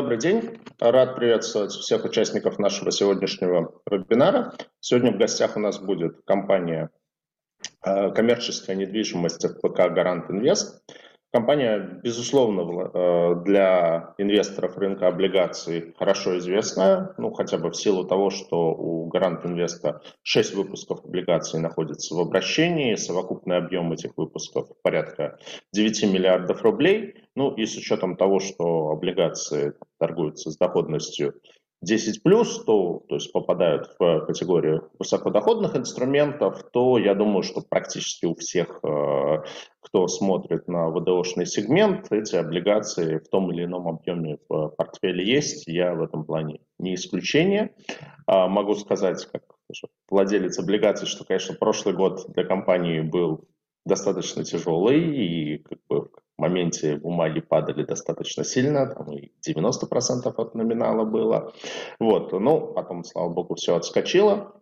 Добрый день. Рад приветствовать всех участников нашего сегодняшнего вебинара. Сегодня в гостях у нас будет компания э, «Коммерческая недвижимость ФПК «Гарант Инвест». Компания, безусловно, э, для инвесторов рынка облигаций хорошо известная, ну, хотя бы в силу того, что у Гарант Инвеста 6 выпусков облигаций находится в обращении, совокупный объем этих выпусков порядка 9 миллиардов рублей, ну, и с учетом того, что облигации торгуются с доходностью 10 плюс, то, то есть попадают в категорию высокодоходных инструментов, то я думаю, что практически у всех, э, кто смотрит на ВДОшный сегмент, эти облигации в том или ином объеме в портфеле есть. Я в этом плане не исключение. А, могу сказать, как владелец облигаций, что, конечно, прошлый год для компании был достаточно тяжелый, и как бы моменте бумаги падали достаточно сильно, там и 90% от номинала было. Вот, ну, потом, слава богу, все отскочило.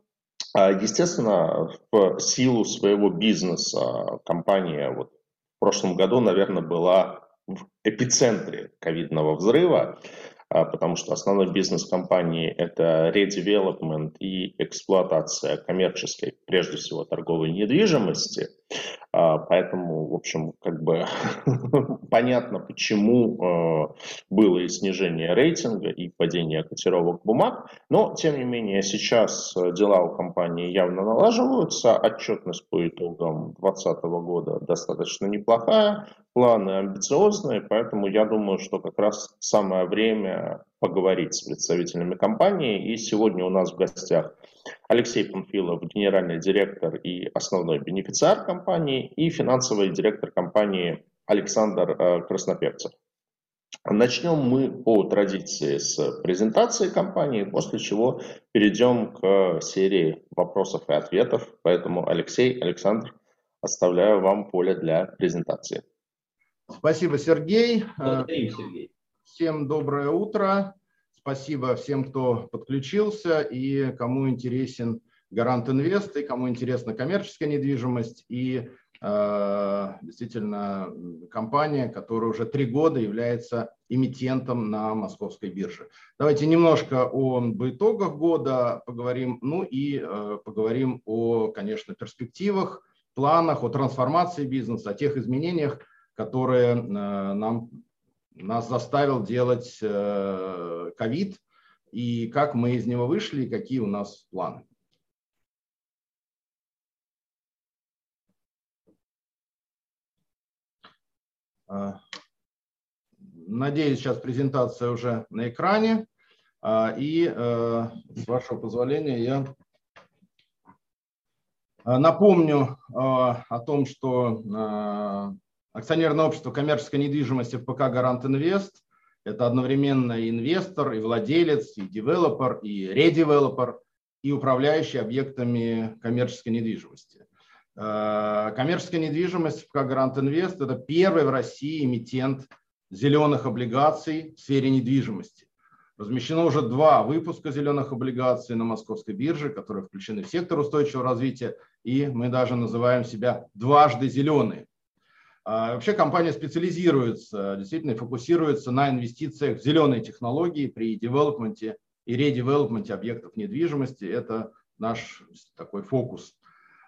А, естественно, в силу своего бизнеса компания вот в прошлом году, наверное, была в эпицентре ковидного взрыва. А, потому что основной бизнес компании – это редевелопмент и эксплуатация коммерческой, прежде всего, торговой недвижимости. А, поэтому, в общем, как бы понятно, почему а, было и снижение рейтинга, и падение котировок бумаг. Но, тем не менее, сейчас дела у компании явно налаживаются. Отчетность по итогам 2020 года достаточно неплохая планы амбициозные, поэтому я думаю, что как раз самое время поговорить с представителями компании. И сегодня у нас в гостях Алексей Панфилов, генеральный директор и основной бенефициар компании, и финансовый директор компании Александр э, Красноперцев. Начнем мы по традиции с презентации компании, после чего перейдем к серии вопросов и ответов. Поэтому, Алексей, Александр, оставляю вам поле для презентации. Спасибо, Сергей. Благодарю, Сергей. Всем доброе утро. Спасибо всем, кто подключился и кому интересен Гарант Инвест, и кому интересна коммерческая недвижимость, и э, действительно компания, которая уже три года является эмитентом на московской бирже. Давайте немножко о итогах года поговорим, ну и э, поговорим о, конечно, перспективах, планах, о трансформации бизнеса, о тех изменениях, которые э, нам, нас заставил делать э, ковид, и как мы из него вышли, и какие у нас планы. Э, надеюсь, сейчас презентация уже на экране. И с вашего позволения я напомню о том, что Акционерное общество коммерческой недвижимости ПК «Гарант Инвест» – это одновременно и инвестор, и владелец, и девелопер, и редевелопер, и управляющий объектами коммерческой недвижимости. Э, коммерческая недвижимость ПК «Гарант Инвест» – это первый в России эмитент зеленых облигаций в сфере недвижимости. Размещено уже два выпуска зеленых облигаций на московской бирже, которые включены в сектор устойчивого развития, и мы даже называем себя дважды зеленые. А, вообще компания специализируется, действительно фокусируется на инвестициях в зеленые технологии при девелопменте и редевелопменте объектов недвижимости. Это наш такой фокус.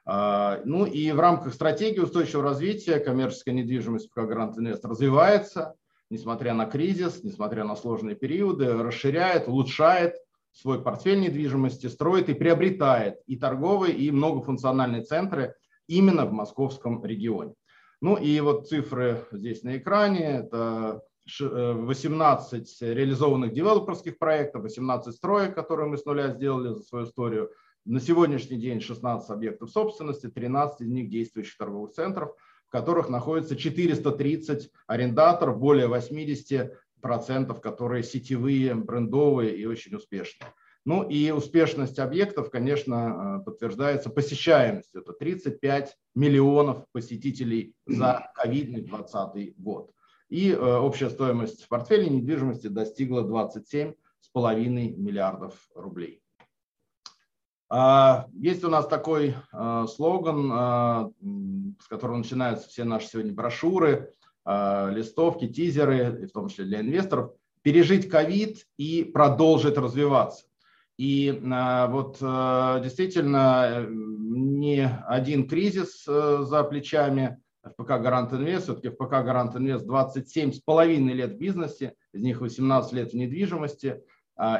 А, ну и в рамках стратегии устойчивого развития коммерческая недвижимость как Грант Инвест развивается, несмотря на кризис, несмотря на сложные периоды, расширяет, улучшает свой портфель недвижимости, строит и приобретает и торговые, и многофункциональные центры именно в московском регионе. Ну и вот цифры здесь на экране. Это 18 э, реализованных девелоперских проектов, 18 строек, которые мы с нуля сделали за свою историю. На сегодняшний день 16 объектов собственности, 13 из них действующих торговых центров, в которых находится 430 арендаторов, более 80 процентов, которые сетевые, брендовые и очень успешные. Ну и успешность объектов, конечно, э, подтверждается посещаемостью. Это 35 миллионов посетителей за ковидный 2020 год. И э, общая стоимость портфеля недвижимости достигла 27,5 миллиардов рублей. А, есть у нас такой э, слоган, с которого начинаются все наши сегодня брошюры, листовки, тизеры, в том числе для инвесторов. пережить ковид и продолжить развиваться. И а, вот а, действительно не один кризис а, за плечами ФПК «Гарант Инвест». Все-таки ФПК «Гарант Инвест» 27 с половиной лет в бизнесе, из них 18 лет в недвижимости.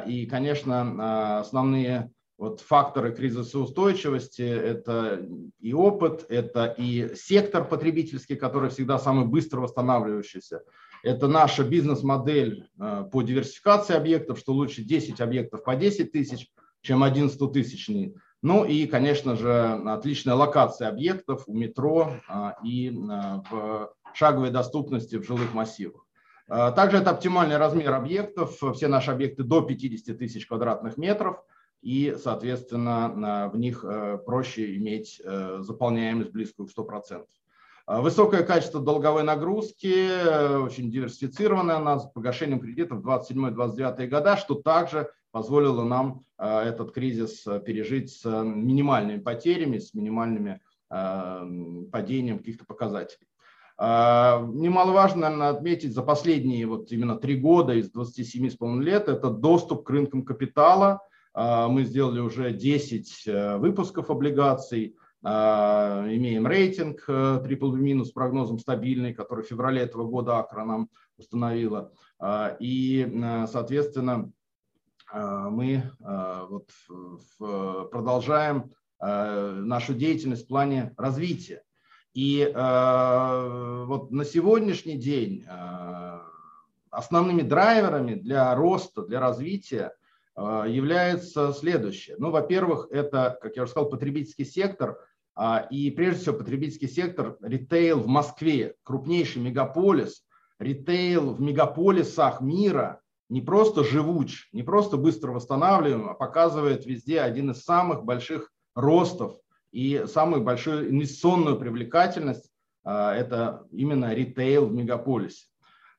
И, конечно, основные вот факторы кризисоустойчивости – это и опыт, это и сектор потребительский, который всегда самый быстро восстанавливающийся. Это наша бизнес-модель э, по диверсификации объектов, что лучше 10 объектов по 10 тысяч, чем один 100 тысячный. Ну и, конечно же, отличная локация объектов у метро э, и э, в шаговой доступности в жилых массивах. Также это оптимальный размер объектов. Все наши объекты до 50 тысяч квадратных метров – и, соответственно, в них проще иметь заполняемость близкую к 100%. А высокое качество долговой нагрузки, э, очень диверсифицированное у нас, с погашением кредитов 27-29 года, что также позволило нам этот кризис пережить с минимальными потерями, с минимальными падением каких-то показателей. А, немаловажно, наверное, отметить за последние вот именно три года из 27,5 лет это доступ к рынкам капитала – а, мы сделали уже 10 э, выпусков облигаций, имеем рейтинг BBB- э, минус прогнозом стабильный, который в феврале этого года Акра нам установила. А, и, э, соответственно, мы вот продолжаем нашу деятельность в плане развития. И вот на сегодняшний день основными драйверами для роста, для развития а, является следующее. Ну, во-первых, это, как я уже сказал, потребительский сектор, а, и прежде всего потребительский сектор, ритейл в Москве, крупнейший мегаполис, ритейл в мегаполисах мира не просто живуч, не просто быстро восстанавливаем, а показывает везде один из самых больших ростов и самую большую инвестиционную привлекательность а, – это именно ритейл в мегаполисе.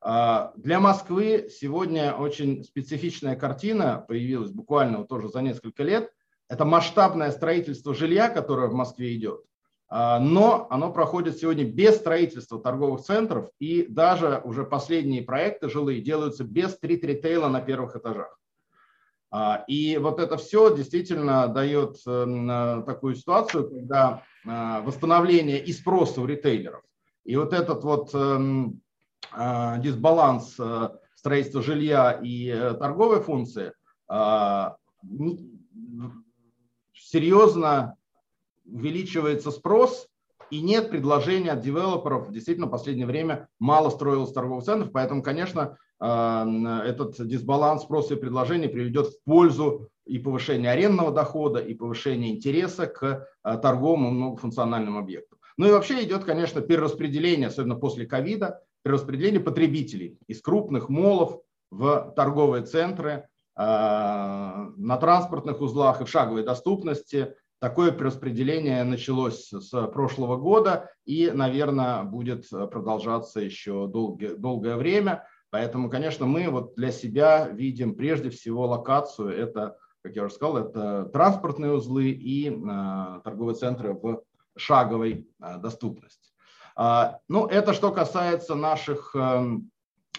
А, для Москвы сегодня очень специфичная картина появилась буквально тоже за несколько лет. Это масштабное строительство жилья, которое в Москве идет. А, но оно проходит сегодня без строительства торговых центров, и даже уже последние проекты жилые делаются без стрит-ритейла на первых этажах. А, и вот это все действительно дает эм, такую ситуацию, когда восстановление и спроса у ритейлеров, и вот этот вот эм, а, дисбаланс э, строительства жилья и э, торговой функции а, серьезно увеличивается спрос и нет предложения от девелоперов. Действительно, в последнее время мало строилось торговых центров, поэтому, конечно, а, этот дисбаланс спроса и предложения приведет в пользу и повышения арендного дохода, и повышения интереса к торговым и многофункциональным объектам. Ну и вообще идет, конечно, перераспределение, особенно после ковида, перераспределение потребителей из крупных молов в торговые центры, на транспортных узлах и в шаговой доступности. Такое перераспределение началось с прошлого года и, наверное, будет продолжаться еще долгое, долгое время. Поэтому, конечно, мы вот для себя видим прежде всего локацию. Это, как я уже сказал, это транспортные узлы и э, торговые центры в шаговой э, доступности. А, ну, это что касается наших, эм,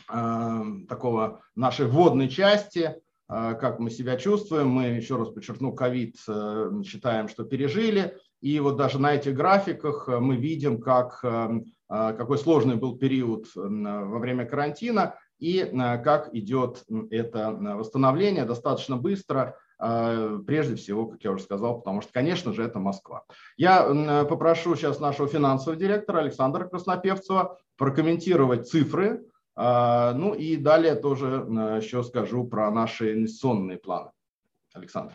эм, такого, нашей вводной части, как мы себя чувствуем. Мы, еще раз подчеркну, ковид э, считаем, что пережили. И вот даже на этих графиках э, мы видим, как, э, какой сложный был период во время карантина и как идет это восстановление достаточно быстро. Прежде всего, как я уже сказал, потому что, конечно же, это Москва. Я попрошу сейчас нашего финансового директора Александра Краснопевцева прокомментировать цифры, ну и далее тоже еще скажу про наши инвестиционные планы. Александр.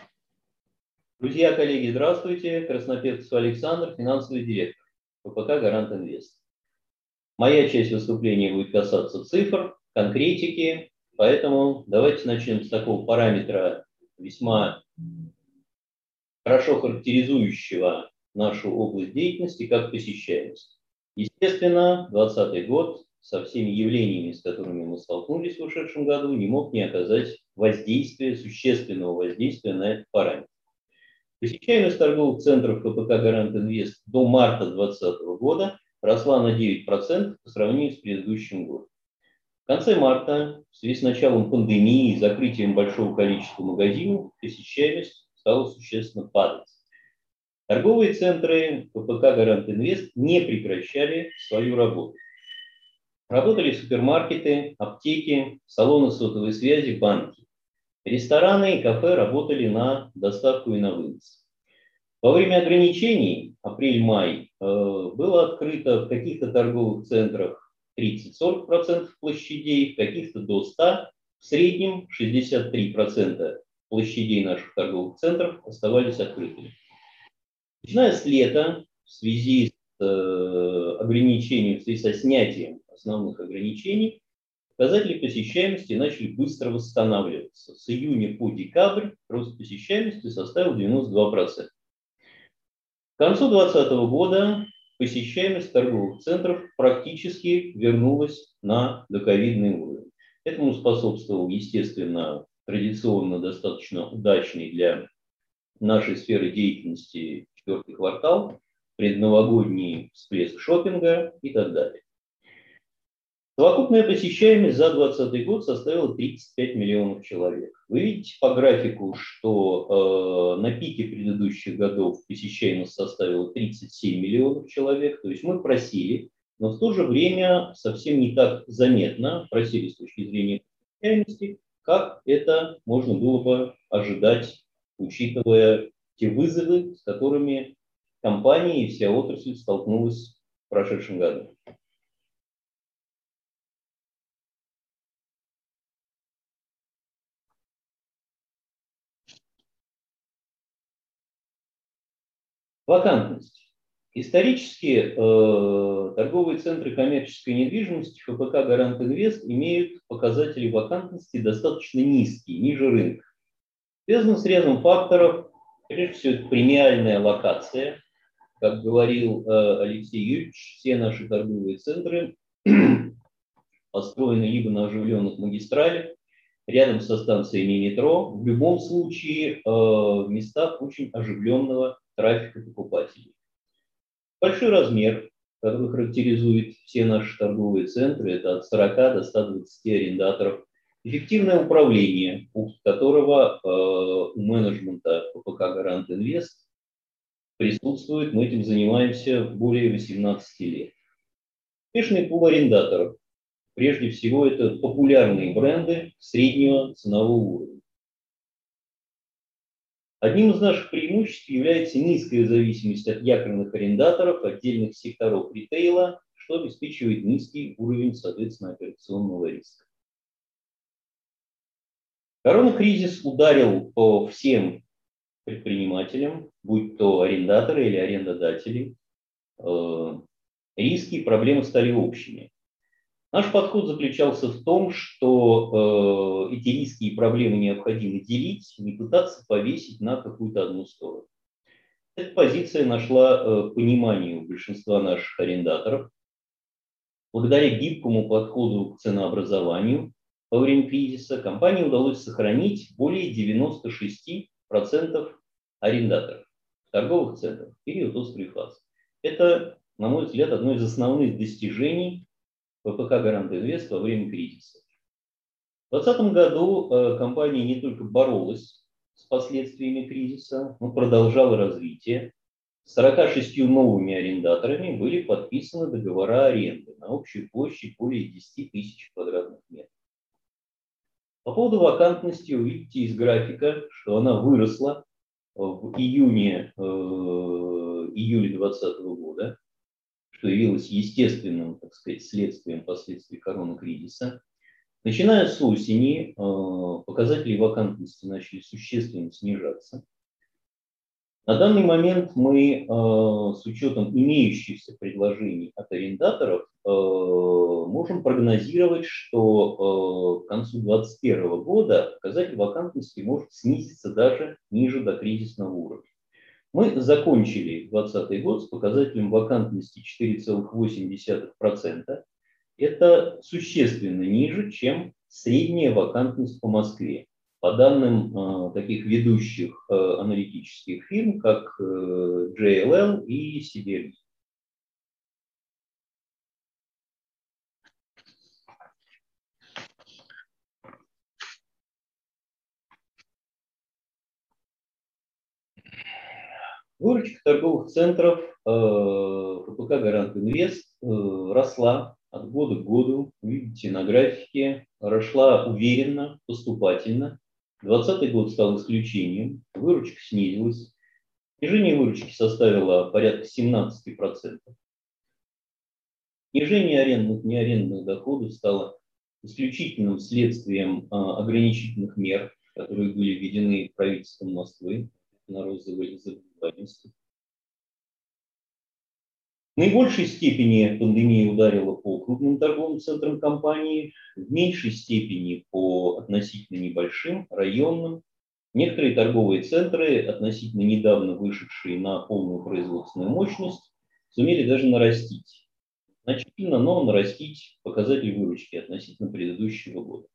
Друзья, коллеги, здравствуйте. Краснопевцев Александр, финансовый директор ППК «Гарант Инвест». Моя часть выступления будет касаться цифр, конкретики, поэтому давайте начнем с такого параметра весьма хорошо характеризующего нашу область деятельности как посещаемость. Естественно, 2020 год со всеми явлениями, с которыми мы столкнулись в ушедшем году, не мог не оказать воздействия, существенного воздействия на этот параметр. Посещаемость торговых центров КПК «Гарант Инвест» до марта 2020 года росла на 9% по сравнению с предыдущим годом. В конце марта, в связи с началом пандемии и закрытием большого количества магазинов, посещаемость стала существенно падать. Торговые центры ППК «Гарант Инвест» не прекращали свою работу. Работали супермаркеты, аптеки, салоны сотовой связи, банки. Рестораны и кафе работали на доставку и на вынос. Во время ограничений, апрель-май, э, было открыто в каких-то торговых центрах 30-40% площадей, в каких-то до 100%, в среднем 63% площадей наших торговых центров оставались открытыми. Начиная с лета, в связи с э, ограничением, в связи со снятием основных ограничений, показатели посещаемости начали быстро восстанавливаться. С июня по декабрь рост посещаемости составил 92%. К концу 2020 года посещаемость торговых центров практически вернулась на доковидный уровень. Этому способствовал, естественно, традиционно достаточно удачный для нашей сферы деятельности четвертый квартал, предновогодний всплеск шопинга и так далее. Совокупная посещаемость за 2020 год составила 35 миллионов человек. Вы видите по графику, что э, на пике предыдущих годов посещаемость составила 37 миллионов человек. То есть мы просили, но в то же время совсем не так заметно просили с точки зрения посещаемости, как это можно было бы ожидать, учитывая те вызовы, с которыми компания и вся отрасль столкнулась в прошедшем году. Вакантность. Исторически э, торговые центры коммерческой недвижимости ФПК Гарант Инвест имеют показатели вакантности достаточно низкие, ниже рынка. Связано с рядом факторов. Прежде всего, премиальная локация. Как говорил э, Алексей Юрьевич, все наши торговые центры построены либо на оживленных магистралях, рядом со станциями метро, в любом случае э, в местах очень оживленного трафика покупателей. Большой размер, который характеризует все наши торговые центры, это от 40 до 120 арендаторов. Эффективное управление, пункт которого э, у менеджмента ППК «Гарант Инвест» присутствует. Мы этим занимаемся более 18 лет. Успешный пул арендаторов. Прежде всего, это популярные бренды среднего ценового уровня. Одним из наших преимуществ является низкая зависимость от якорных арендаторов отдельных секторов ритейла, что обеспечивает низкий уровень, соответственно, операционного риска. Коронакризис ударил по всем предпринимателям, будь то арендаторы или арендодатели. Э, риски и проблемы стали общими. Наш подход заключался в том, что э, эти риски и проблемы необходимо делить, не пытаться повесить на какую-то одну сторону. Эта позиция нашла э, понимание у большинства наших арендаторов. Благодаря гибкому подходу к ценообразованию во время кризиса компании удалось сохранить более 96% арендаторов в торговых центрах в период острой фазы. Это, на мой взгляд, одно из основных достижений ВПК «Гарант Инвест» во время кризиса. В 2020 году э, компания не только боролась с последствиями кризиса, но продолжала развитие. С 46 новыми арендаторами были подписаны договора аренды на общую площадь более 10 тысяч квадратных метров. По поводу вакантности увидите из графика, что она выросла в июне, э, июле 2020 года что явилось естественным, так сказать, следствием последствий коронакризиса. Начиная с осени э, показатели вакантности начали существенно снижаться. На данный момент мы э, с учетом имеющихся предложений от арендаторов э, можем прогнозировать, что к концу 2021 года показатель вакантности может снизиться даже ниже до кризисного уровня. Мы закончили 2020 год с показателем вакантности 4,8%. Это существенно ниже, чем средняя вакантность по Москве. По данным э, таких ведущих э, аналитических фирм, как э, JLL и CBRE. Выручка торговых центров ФПК «Гарант Инвест» росла от года к году. Видите на графике, росла уверенно, поступательно. 2020 год стал исключением, выручка снизилась. Снижение выручки составило порядка 17%. Снижение арендных и неарендных доходов стало исключительным следствием а, ограничительных мер, которые были введены правительством Москвы на розовой заболеваемости. В наибольшей степени пандемия ударила по крупным торговым центрам компании, в меньшей степени по относительно небольшим, районным. Некоторые торговые центры, относительно недавно вышедшие на полную производственную мощность, сумели даже нарастить. Значительно, но нарастить показатель выручки относительно предыдущего года.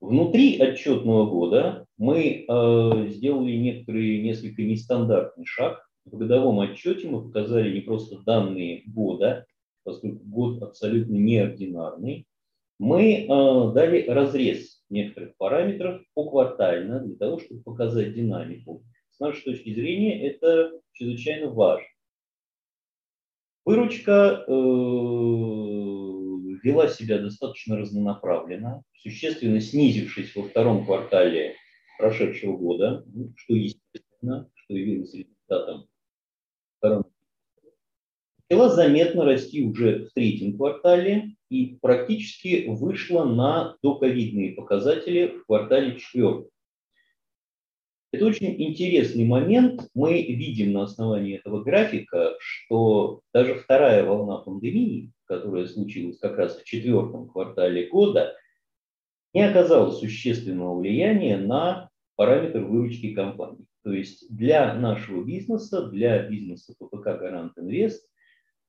Внутри отчетного года мы э, сделали некоторый несколько нестандартный шаг, в годовом отчете мы показали не просто данные года, поскольку год абсолютно неординарный, мы э, дали разрез некоторых параметров поквартально для того, чтобы показать динамику. С нашей точки зрения это чрезвычайно важно. Выручка э, вела себя достаточно разнонаправленно, существенно снизившись во втором квартале прошедшего года, что естественно, что явилось результатом начала заметно расти уже в третьем квартале и практически вышла на доковидные показатели в квартале четвертом. Это очень интересный момент. Мы видим на основании этого графика, что даже вторая волна пандемии, которая случилась как раз в четвертом квартале года, не оказала существенного влияния на параметр выручки компании. То есть для нашего бизнеса, для бизнеса ППК Гарант Инвест,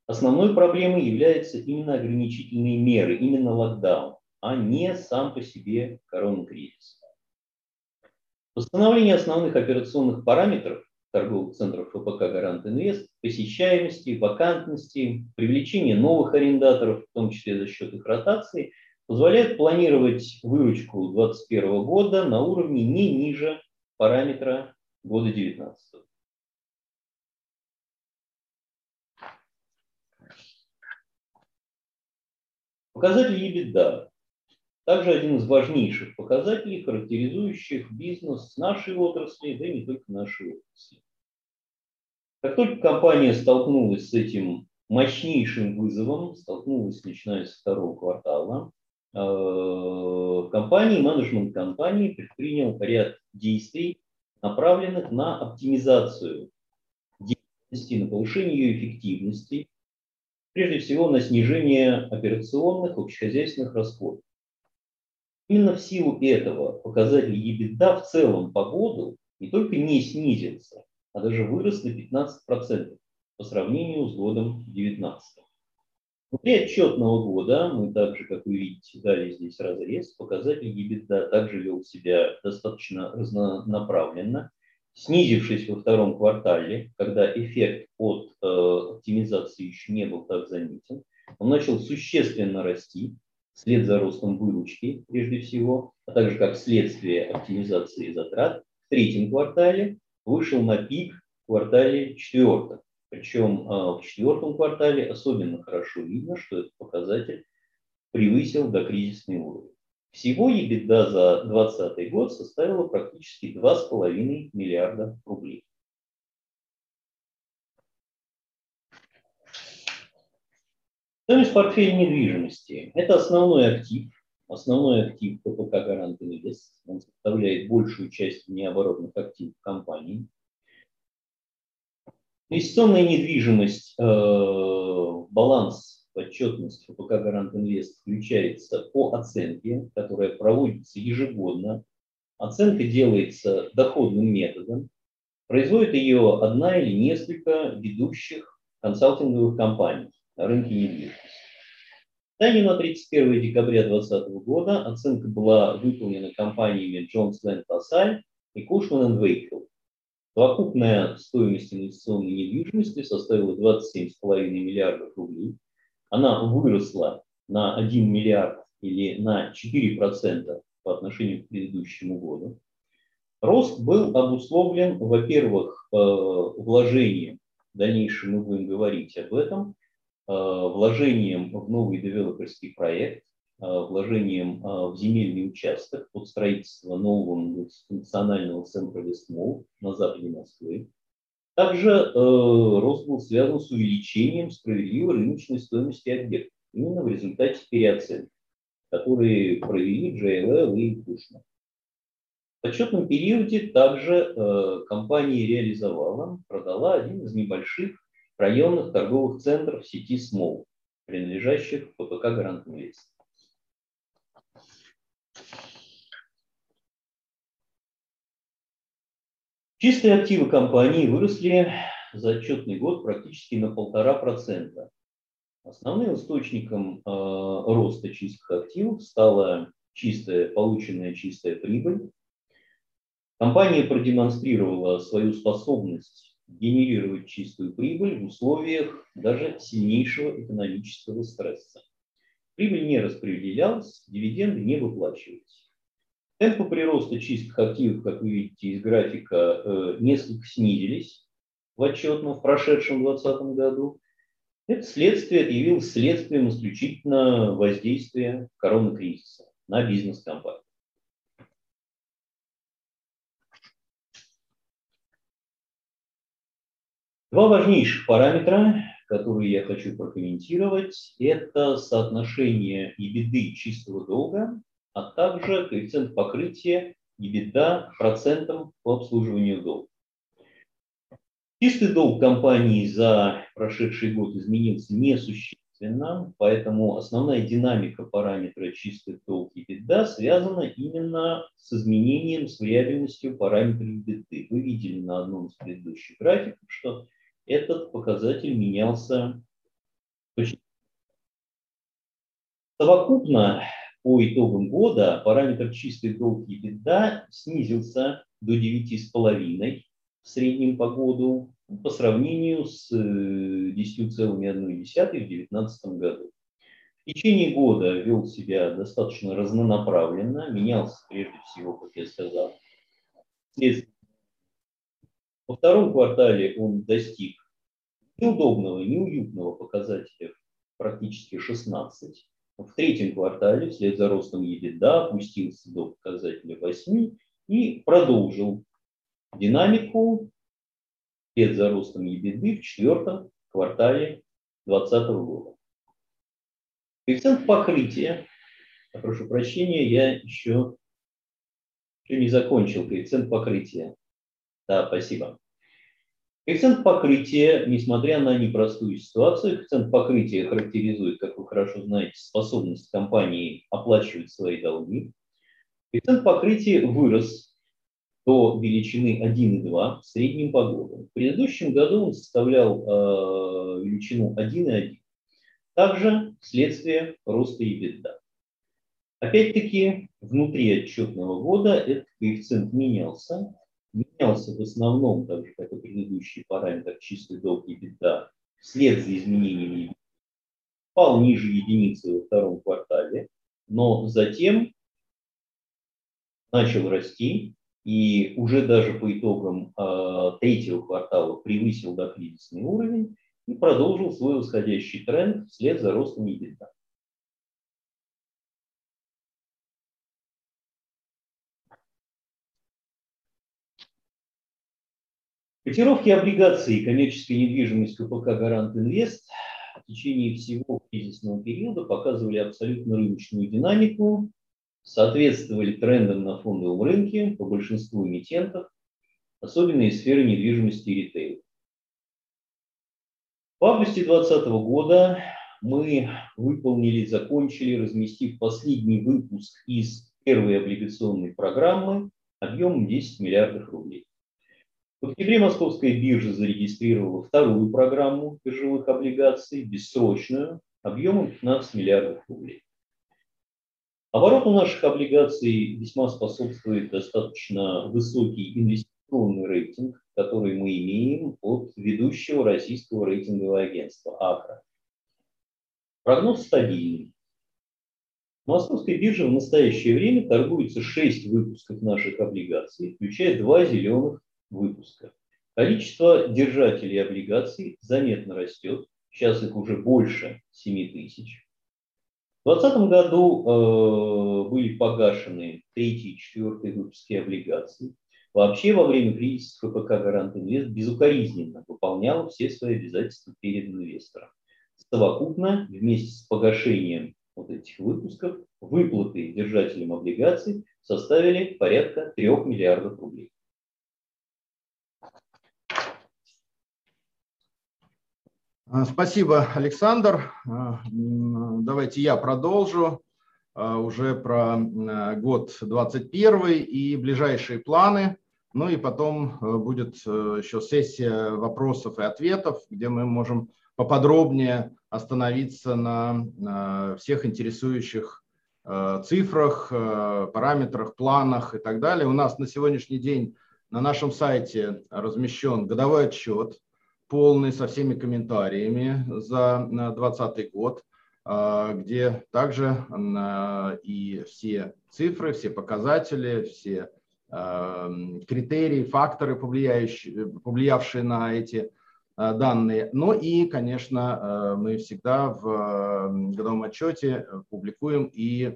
основной проблемой являются именно ограничительные меры, именно локдаун, а не сам по себе коронакризис. Восстановление основных операционных параметров торговых центров ФПК «Гарант Инвест», посещаемости, вакантности, привлечение новых арендаторов, в том числе за счет их ротации, позволяет планировать выручку 2021 года на уровне не ниже параметра года 19 Показатель EBITDA. Также один из важнейших показателей, характеризующих бизнес нашей отрасли, да и не только нашей отрасли. Как только компания столкнулась с этим мощнейшим вызовом, столкнулась начиная с второго квартала, компании, менеджмент компании предпринял ряд действий, направленных на оптимизацию деятельности, на повышение ее эффективности, прежде всего на снижение операционных общехозяйственных расходов. Именно в силу этого показатель EBITDA в целом по году не только не снизился, а даже вырос на 15% по сравнению с годом 2019. Внутри отчетного года мы также, как вы видите, дали здесь разрез. Показатель EBITDA также вел себя достаточно разнонаправленно, снизившись во втором квартале, когда эффект от э, оптимизации еще не был так заметен. Он начал существенно расти вслед за ростом выручки, прежде всего, а также как следствие оптимизации затрат. В третьем квартале вышел на пик в квартале четвертом. Причем а, в четвертом квартале особенно хорошо видно, что этот показатель превысил до кризисный уровень. Всего EBITDA за 2020 год составила практически 2,5 миллиарда рублей. Стоимость портфеля недвижимости – это основной актив, основной актив ППК «Гарант Инвест». Он составляет большую часть необоротных активов компании. Инвестиционная недвижимость, э, баланс, отчетность ФПК Гарант Инвест включается по оценке, которая проводится ежегодно. Оценка делается доходным методом. Производит ее одна или несколько ведущих консалтинговых компаний на рынке недвижимости. Состояние на 31 декабря 2020 года оценка была выполнена компаниями Jones Land LaSalle и Cushman Wakefield. Совокупная стоимость инвестиционной недвижимости составила 27,5 миллиардов рублей. Она выросла на 1 миллиард или на 4% по отношению к предыдущему году. Рост был обусловлен, во-первых, э, вложением, в дальнейшем мы будем говорить об этом, э, вложением в новый девелоперский проект, вложением в земельный участок под строительство нового функционального центра Вестмол на западе Москвы. Также рост был связан с увеличением справедливой рыночной стоимости объектов, именно в результате переоценки, которые провели JLL и Кушна. В отчетном периоде также э, компания реализовала, продала один из небольших районных торговых центров сети СМОЛ, принадлежащих ППК Гарант Инвест. Чистые активы компании выросли за отчетный год практически на полтора процента. Основным источником э, роста чистых активов стала чистая, полученная чистая прибыль, Компания продемонстрировала свою способность генерировать чистую прибыль в условиях даже сильнейшего экономического стресса. Прибыль не распределялась, дивиденды не выплачивались. Темпы прироста чистых активов, как вы видите из графика, э, несколько снизились в отчетном, в прошедшем 2020 году. Это следствие, это явилось следствием исключительно воздействия коронакризиса на бизнес-компании. Два важнейших параметра, которые я хочу прокомментировать, это соотношение EBITDA чистого долга, а также коэффициент покрытия EBITDA процентом по обслуживанию долга. Чистый долг компании за прошедший год изменился несущественно, поэтому основная динамика параметра чистый долг EBITDA связана именно с изменением, с вариабельностью параметра EBITDA. Вы видели на одном из предыдущих графиков, что этот показатель менялся очень Совокупно по итогам года параметр чистой долг и беда снизился до 9,5 в среднем по году по сравнению с 10,1 э, в 2019 году. В течение года вел себя достаточно разнонаправленно, менялся прежде всего, как я сказал, во втором квартале он достиг неудобного, неуютного показателя практически 16. В третьем квартале, вслед за ростом EBITDA, опустился до показателя 8 и продолжил динамику вслед за ростом EBITDA в четвертом квартале 2020 года. Коэффициент покрытия, прошу прощения, я еще, еще не закончил коэффициент покрытия. Да, спасибо. Коэффициент покрытия, несмотря на непростую ситуацию, коэффициент покрытия характеризует, как вы хорошо знаете, способность компании оплачивать свои долги. Коэффициент покрытия вырос до величины 1,2 в среднем по году. В предыдущем году он составлял э, величину 1,1. Также следствие роста EBITDA. Опять-таки, внутри отчетного года этот коэффициент менялся менялся в основном, так же как и предыдущий параметр чистый долг и беда, вслед за изменениями упал ниже единицы во втором квартале, но затем начал расти и уже даже по итогам э, третьего квартала превысил докризисный уровень и продолжил свой восходящий тренд вслед за ростом EBITDA. Котировки облигаций коммерческой недвижимости УПК «Гарант Инвест» в течение всего кризисного периода показывали абсолютно рыночную динамику, соответствовали трендам на фондовом рынке по большинству эмитентов, особенно из сферы недвижимости и ритейла. В августе 2020 года мы выполнили, закончили, разместив последний выпуск из первой облигационной программы объемом 10 миллиардов рублей. В октябре Московская биржа зарегистрировала вторую программу биржевых облигаций, бессрочную, объемом 15 миллиардов рублей. Обороту наших облигаций весьма способствует достаточно высокий инвестиционный рейтинг, который мы имеем от ведущего российского рейтингового агентства АКРА. Прогноз стабильный. На Московской бирже в настоящее время торгуется 6 выпусков наших облигаций, включая два зеленых выпуска. Количество держателей облигаций заметно растет. Сейчас их уже больше 7 тысяч. В 2020 году э, были погашены третий и четвертый выпуски облигаций. Вообще во время кризиса ФПК «Гарант Инвест» безукоризненно выполнял все свои обязательства перед инвестором. Совокупно, вместе с погашением вот этих выпусков, выплаты держателям облигаций составили порядка 3 миллиардов рублей. Спасибо, Александр. А, давайте я продолжу а, уже про год 21 и ближайшие планы. Ну и потом будет еще сессия вопросов и ответов, где мы можем поподробнее остановиться на всех интересующих цифрах, параметрах, планах и так далее. У нас на сегодняшний день на нашем сайте размещен годовой отчет полный со всеми комментариями за 2020 год, а, где также и все цифры, все показатели, все а, критерии, факторы, повлияющие, повлиявшие на эти данные. Ну и, конечно, мы всегда в годовом отчете публикуем и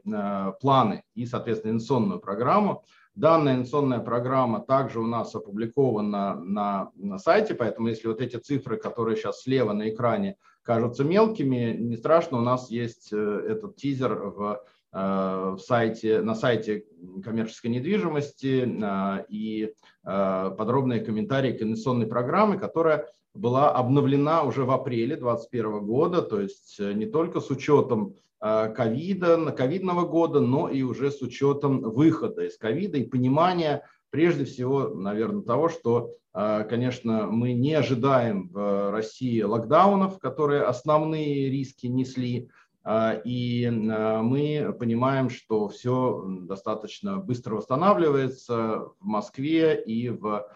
планы, и, соответственно, инвестиционную программу. Данная инвестиционная программа также у нас опубликована на, на сайте, поэтому если вот эти цифры, которые сейчас слева на экране, кажутся мелкими, не страшно, у нас есть э, этот тизер в, э, в сайте, на сайте коммерческой недвижимости э, и подробные комментарии к инвестиционной программе, которая была обновлена уже в апреле 2021 года, то есть не только с учетом ковида, ковидного года, но и уже с учетом выхода из ковида и понимания, прежде всего, наверное, того, что, э, конечно, мы не ожидаем в России локдаунов, которые основные риски несли, э, и мы понимаем, что все достаточно быстро восстанавливается в Москве и в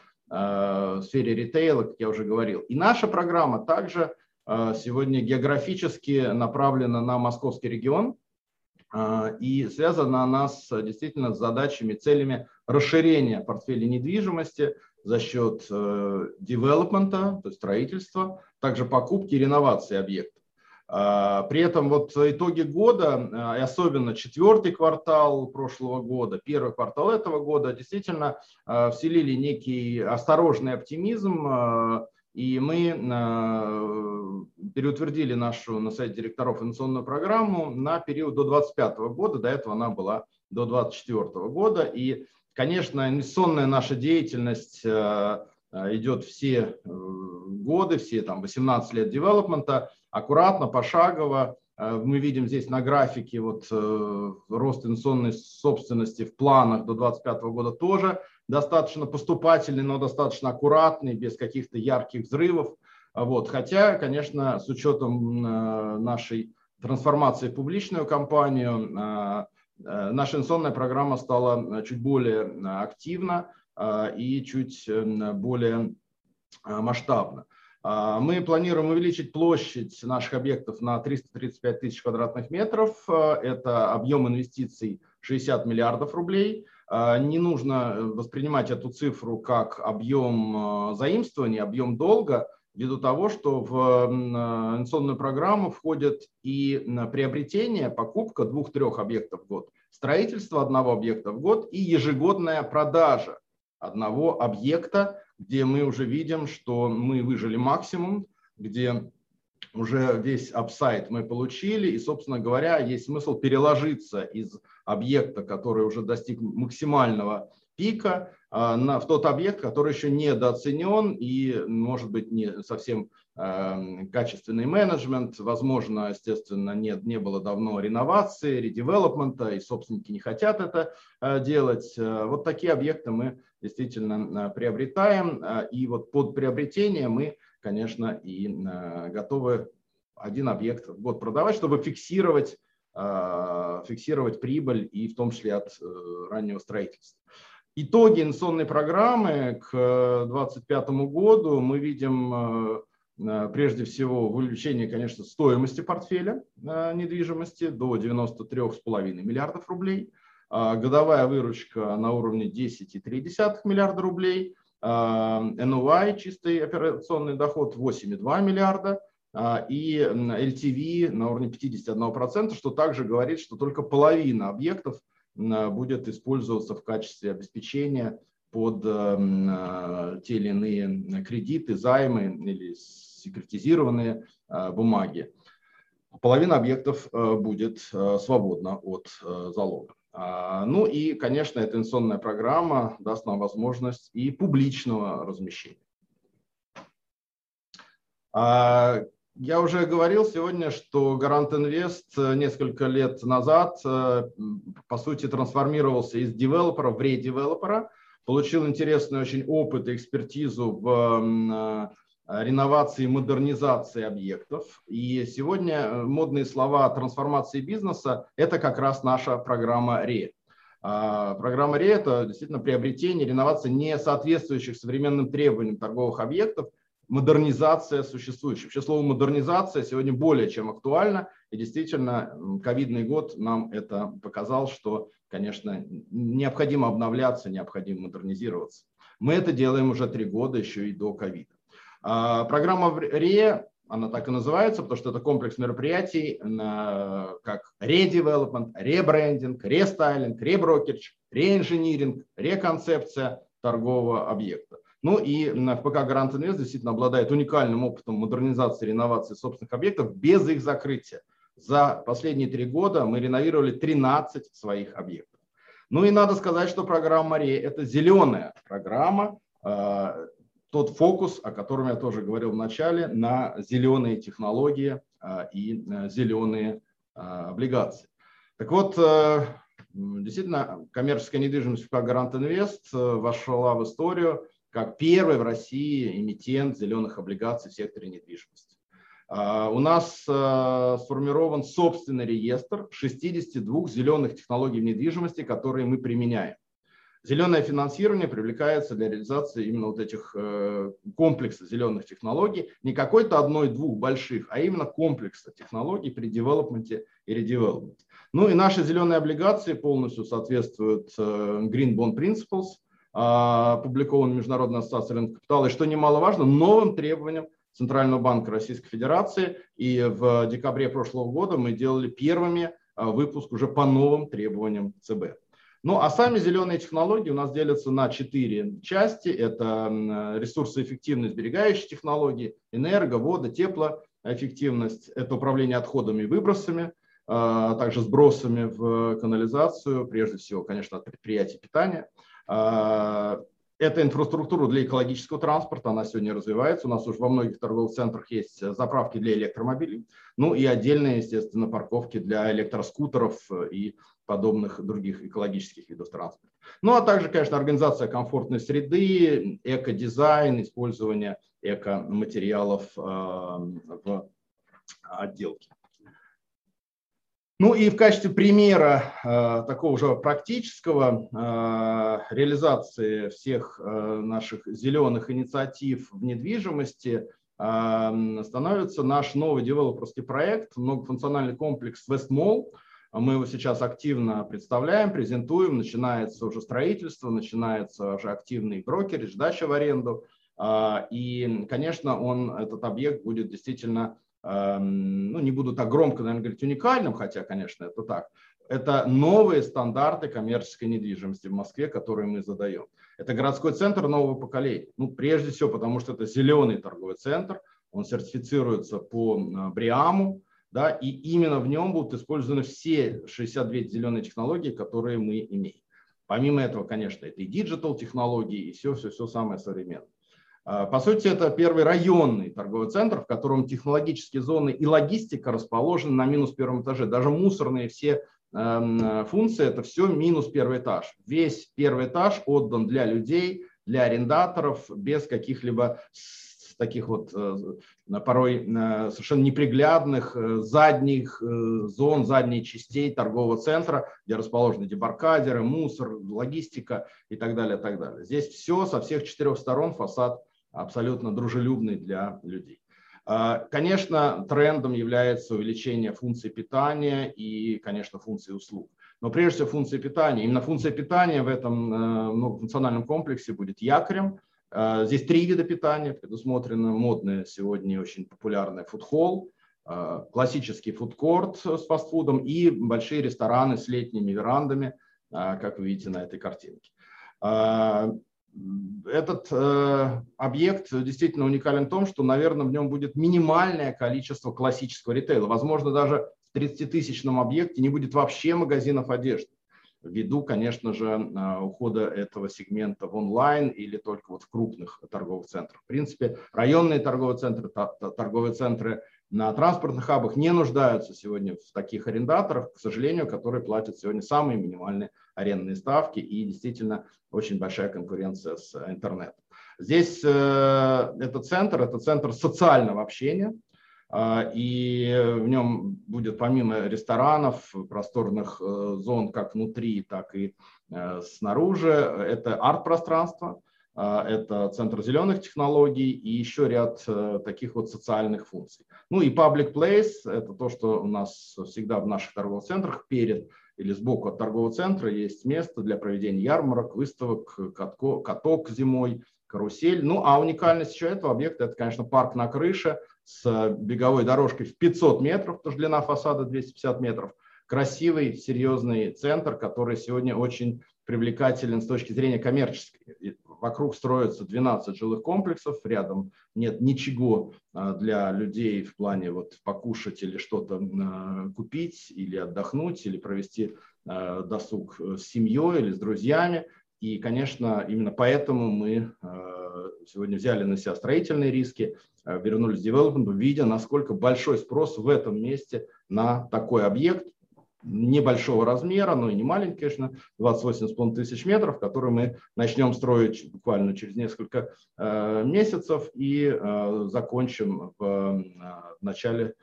сфере ритейла, как я уже говорил. И наша программа также сегодня географически направлена на московский регион а, и связана она с, действительно с задачами, целями расширения портфеля недвижимости за счет э, девелопмента, то есть строительства, также покупки и реновации объектов. При этом вот итоги года, и особенно четвертый квартал прошлого года, первый квартал этого года, действительно вселили некий осторожный оптимизм и мы э, переутвердили нашу на сайте директоров инновационную программу на период до 2025 года. До этого она была до 2024 года. И, конечно, инвестиционная наша деятельность э, э, идет все годы, все там 18 лет девелопмента, аккуратно, пошагово. Мы видим здесь на графике вот рост инвестиционной собственности в планах до 2025 года тоже достаточно поступательный, но достаточно аккуратный, без каких-то ярких взрывов. Вот. Хотя, конечно, с учетом э, нашей трансформации в публичную компанию, э, э, наша инвестиционная программа стала чуть более активна и чуть более масштабна. Мы планируем увеличить площадь наших объектов на 335 тысяч квадратных метров. Это объем инвестиций 60 миллиардов рублей. А, не нужно э, воспринимать эту цифру как объем э, заимствования, объем долга, ввиду того, что в э, инвестиционную программу входит и приобретение, покупка двух-трех объектов в год, строительство одного объекта в год и ежегодная продажа одного объекта, где мы уже видим, что мы выжили максимум, где уже весь апсайт мы получили, и, собственно говоря, есть смысл переложиться из объекта, который уже достиг максимального пика, а, на, в тот объект, который еще недооценен и, может быть, не совсем э, качественный менеджмент, возможно, естественно, нет, не было давно реновации, редевелопмента, и собственники не хотят это э, делать. Вот такие объекты мы действительно приобретаем, и вот под приобретение мы конечно, и готовы один объект в год продавать, чтобы фиксировать, фиксировать прибыль и в том числе от э, раннего строительства. Итоги инвестиционной программы к 2025 году мы видим прежде всего в конечно, стоимости портфеля недвижимости до 93,5 миллиардов рублей, годовая выручка на уровне 10,3 миллиарда рублей, NOI, чистый операционный доход 8,2 миллиарда, и LTV на уровне 51%, что также говорит, что только половина объектов будет использоваться в качестве обеспечения под э, те или иные кредиты, займы или секретизированные э, бумаги. Половина объектов э, будет свободна от залога. А, ну и, конечно, эта инвестиционная программа даст нам возможность и публичного размещения. Я уже говорил сегодня, что Гарант Инвест э, несколько лет назад, э, по сути, трансформировался из девелопера в редевелопера, получил интересный очень опыт и экспертизу в э, реновации и модернизации объектов. И сегодня модные слова трансформации бизнеса – это как раз наша программа РЕ. А, программа РЕ – это действительно приобретение, реновация не соответствующих современным требованиям торговых объектов – модернизация существующих. Вообще слово модернизация сегодня более чем актуально, и действительно ковидный год нам это показал, что, конечно, необходимо обновляться, необходимо модернизироваться. Мы это делаем уже три года, еще и до ковида. А, программа РЕ, она так и называется, потому что это комплекс мероприятий, как редевелопмент, ребрендинг, рестайлинг, реброкерч, реинжиниринг, реконцепция торгового объекта. Ну и ФПК Гарант Инвест действительно обладает уникальным опытом модернизации и реновации собственных объектов без их закрытия. За последние три года мы реновировали 13 своих объектов. Ну и надо сказать, что программа Мария – это зеленая программа, э, тот фокус, о котором я тоже говорил в начале, на зеленые технологии э, и э, зеленые облигации. Так вот, действительно, коммерческая недвижимость ФПК Гарант Инвест вошла в историю как первый в России эмитент зеленых облигаций в секторе недвижимости. А, у нас а, сформирован собственный реестр 62 зеленых технологий в недвижимости, которые мы применяем. Зеленое финансирование привлекается для реализации именно вот этих э, комплексов зеленых технологий, не какой-то одной-двух больших, а именно комплекса технологий при девелопменте и редевелопменте. Ну и наши зеленые облигации полностью соответствуют э, Green Bond Principles – опубликован Международной ассоциацией рынка капитала, и что немаловажно, новым требованиям Центрального банка Российской Федерации. И в декабре прошлого года мы делали первыми а, выпуск уже по новым требованиям ЦБ. Ну а сами зеленые технологии у нас делятся на четыре части. Это ресурсоэффективные сберегающие технологии, энерго, вода, теплоэффективность, это управление отходами и выбросами, а также сбросами в канализацию, прежде всего, конечно, от предприятий питания – а, это инфраструктура для экологического транспорта, она сегодня развивается. У нас уже во многих торговых центрах есть заправки для электромобилей. Ну и отдельные, естественно, парковки для электроскутеров и подобных других экологических видов транспорта. Ну а также, конечно, организация комфортной среды, экодизайн, использование экоматериалов а, в отделке. Ну и в качестве примера э, такого же практического э, реализации всех э, наших зеленых инициатив в недвижимости э, становится наш новый девелоперский проект, многофункциональный комплекс Westmall. Мы его сейчас активно представляем, презентуем, начинается уже строительство, начинается уже активный брокер, сдача в аренду. Э, и, конечно, он, этот объект будет действительно ну, не буду так громко, наверное, говорить уникальным, хотя, конечно, это так, это новые стандарты коммерческой недвижимости в Москве, которые мы задаем. Это городской центр нового поколения. Ну, прежде всего, потому что это зеленый торговый центр, он сертифицируется по э, BREEAM, да, и именно в нем будут использованы все 62 зеленые технологии, которые мы имеем. Помимо этого, конечно, это и digital технологии, и все-все-все самое современное. А, по сути, это первый районный торговый центр, в котором технологические зоны и логистика расположены на минус первом этаже. Даже мусорные все эм, функции – это все минус первый этаж. Весь первый этаж отдан для людей, для арендаторов, без каких-либо таких вот э, порой э, совершенно неприглядных э, задних зон, задней частей торгового центра, где расположены дебаркадеры, мусор, логистика и так далее, так далее. Здесь все со всех четырех сторон фасад абсолютно дружелюбный для людей. Конечно, трендом является увеличение функций питания и, конечно, функций услуг. Но прежде всего функция питания. Именно функция питания в этом э, многофункциональном комплексе будет якорем. Э, здесь три вида питания предусмотрено. Модное сегодня очень популярное фудхолл, э, классический фудкорт с фастфудом и большие рестораны с летними верандами, как вы видите на этой картинке. Этот объект действительно уникален в том, что, наверное, в нем будет минимальное количество классического ритейла. Возможно, даже 30-тысячном объекте не будет вообще магазинов одежды. Ввиду, конечно же, а, ухода этого сегмента в онлайн или только вот в крупных торговых центрах. В принципе, районные торговые центры, торговые центры на транспортных хабах не нуждаются сегодня в таких арендаторах, к сожалению, которые платят сегодня самые минимальные арендные ставки и действительно очень большая конкуренция с интернетом. Здесь э, этот центр, это центр социального общения, а, и в нем будет помимо ресторанов, просторных э, зон как внутри, так и э, снаружи, это арт-пространство, это центр зеленых технологий и еще ряд э, таких вот социальных функций. Ну и public place – это то, что у нас всегда в наших торговых центрах перед или сбоку от торгового центра есть место для проведения ярмарок, выставок, катко, каток зимой, карусель. Ну а уникальность еще этого объекта – это, конечно, парк на крыше – с беговой дорожкой в 500 метров, потому что длина фасада 250 метров. Красивый, серьезный центр, который сегодня очень привлекателен с точки зрения коммерческой. Вокруг строятся 12 жилых комплексов, рядом нет ничего а, для людей в плане вот покушать или что-то а, купить, или отдохнуть, или провести а, досуг с семьей или с друзьями. И, конечно, именно поэтому мы сегодня взяли на себя строительные риски, вернулись к девелопменту, видя, насколько большой спрос в этом месте на такой объект, небольшого размера, но и не маленький, конечно, 28,5 тысяч метров, который мы начнем строить буквально через несколько э, месяцев и э, закончим в э, начале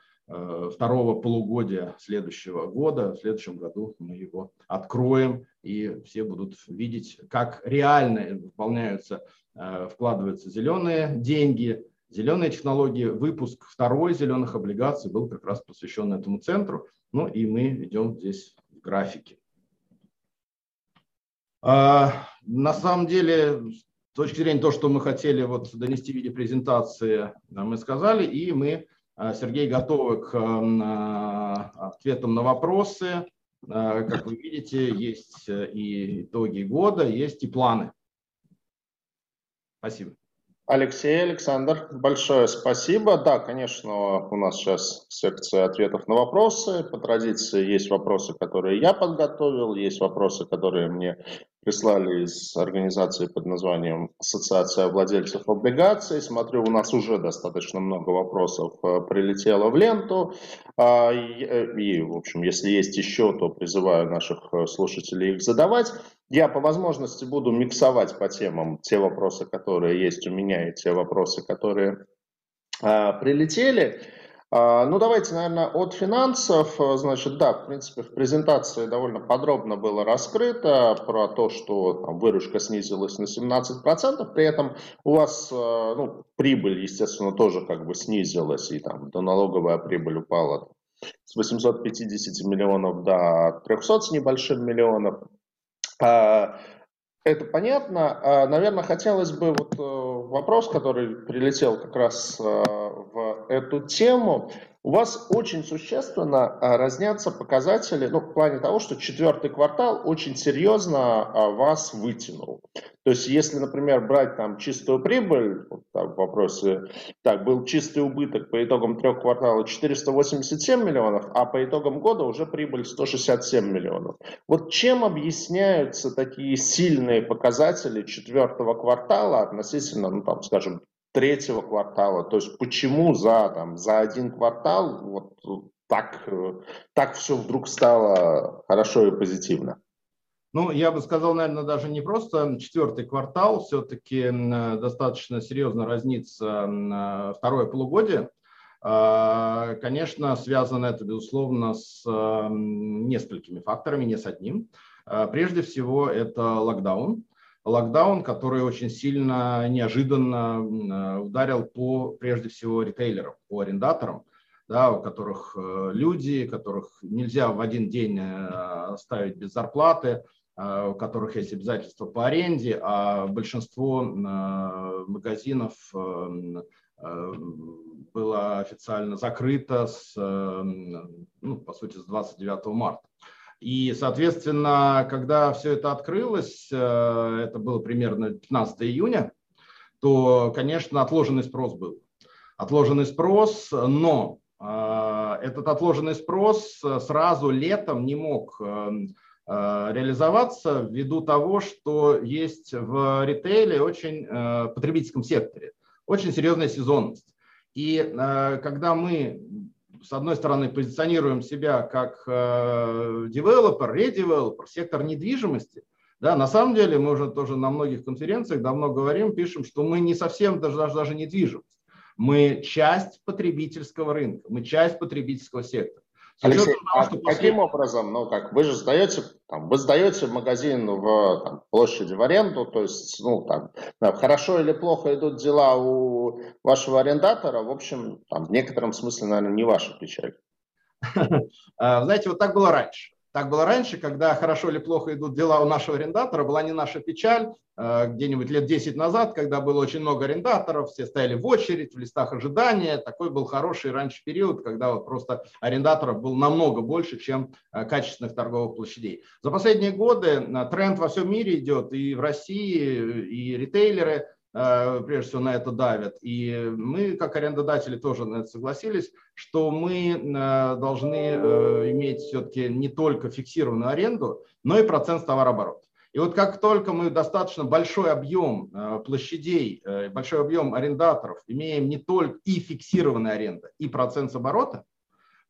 второго полугодия следующего года. В следующем году мы его откроем, и все будут видеть, как реально выполняются вкладываются зеленые деньги, зеленые технологии. Выпуск второй зеленых облигаций был как раз посвящен этому центру. Ну и мы ведем здесь графики. А, на самом деле, с точки зрения того, что мы хотели вот донести в виде презентации, мы сказали, и мы, э, Сергей, готовы к ответам на вопросы. Э, как вы видите, есть и итоги года, есть и планы. Спасибо. Алексей, Александр, большое спасибо. Да, конечно, у нас сейчас секция ответов на вопросы. По традиции есть вопросы, которые я подготовил, есть вопросы, которые мне прислали из организации под названием Ассоциация владельцев облигаций. Смотрю, у нас уже достаточно много вопросов э, прилетело в ленту. А, э, и, в общем, если есть еще, то призываю наших э, слушателей их задавать. Я по возможности буду миксовать по темам те вопросы, которые есть у меня, и те вопросы, которые а, прилетели. А, ну, давайте, наверное, от финансов. Значит, да, в принципе, в презентации довольно подробно было раскрыто про то, что там, выручка снизилась на 17%, при этом у вас а, ну, прибыль, естественно, тоже как бы снизилась, и там налоговая прибыль упала с 850 миллионов до 300 с небольшим миллионов. А, это понятно. Наверное, хотелось бы вот э, вопрос, который прилетел как раз э, в эту тему. У вас очень существенно э, разнятся показатели, ну, в плане того, что четвертый квартал очень серьезно э, вас вытянул. То есть, если, например, брать там чистую прибыль, вот так, вопросы, так, был чистый убыток по итогам трех кварталов 487 миллионов, а по итогам года уже прибыль 167 миллионов. Вот чем объясняются такие сильные показатели четвертого квартала относительно, ну, там, скажем, третьего квартала. То есть почему за, там, за один квартал вот так, так все вдруг стало хорошо и позитивно? Ну, я бы сказал, наверное, даже не просто четвертый квартал, все-таки достаточно серьезно разнится второе полугодие. А, конечно, связано это, безусловно, с несколькими факторами, не с одним. А, прежде всего, это локдаун. Локдаун, который очень сильно, неожиданно ударил по, прежде всего, ритейлерам, по арендаторам, да, у которых люди, которых нельзя в один день оставить без зарплаты, у которых есть обязательства по аренде, а большинство магазинов было официально закрыто с, ну, по сути, с 29 марта. И, соответственно, когда все это открылось, э, это было примерно 15 июня, то, конечно, отложенный спрос был. Отложенный спрос, но э, этот отложенный спрос сразу летом не мог э, реализоваться ввиду того, что есть в ритейле очень потребительском секторе очень серьезная сезонность. И когда мы с одной стороны, позиционируем себя как э, девелопер, редевелопер, сектор недвижимости, да, на самом деле мы уже тоже на многих конференциях давно говорим, пишем, что мы не совсем даже, даже, недвижимость. Мы часть потребительского рынка, мы часть потребительского сектора. Алексей, а после... каким образом, ну как, вы же сдаете, там, вы сдаете магазин в там, площади в аренду, то есть, ну там, да, хорошо или плохо идут дела у вашего арендатора, в общем, там, в некотором смысле, наверное, не ваша печаль. А, знаете, вот так было раньше. Так было раньше, когда хорошо или плохо идут дела у нашего арендатора, была не наша печаль, э, где-нибудь лет 10 назад, когда было очень много арендаторов, все стояли в очередь, в листах ожидания. Такой был хороший раньше период, когда вот просто арендаторов было намного больше, чем э, качественных торговых площадей. За последние годы э, тренд во всем мире идет, и в России, и ритейлеры – прежде всего на это давят. И мы, как арендодатели, тоже на это согласились, что мы э, должны э, иметь все-таки не только фиксированную аренду, но и процент товарооборота. И вот как только мы достаточно большой объем площадей, большой объем арендаторов имеем не только и фиксированная аренда, и процент оборота,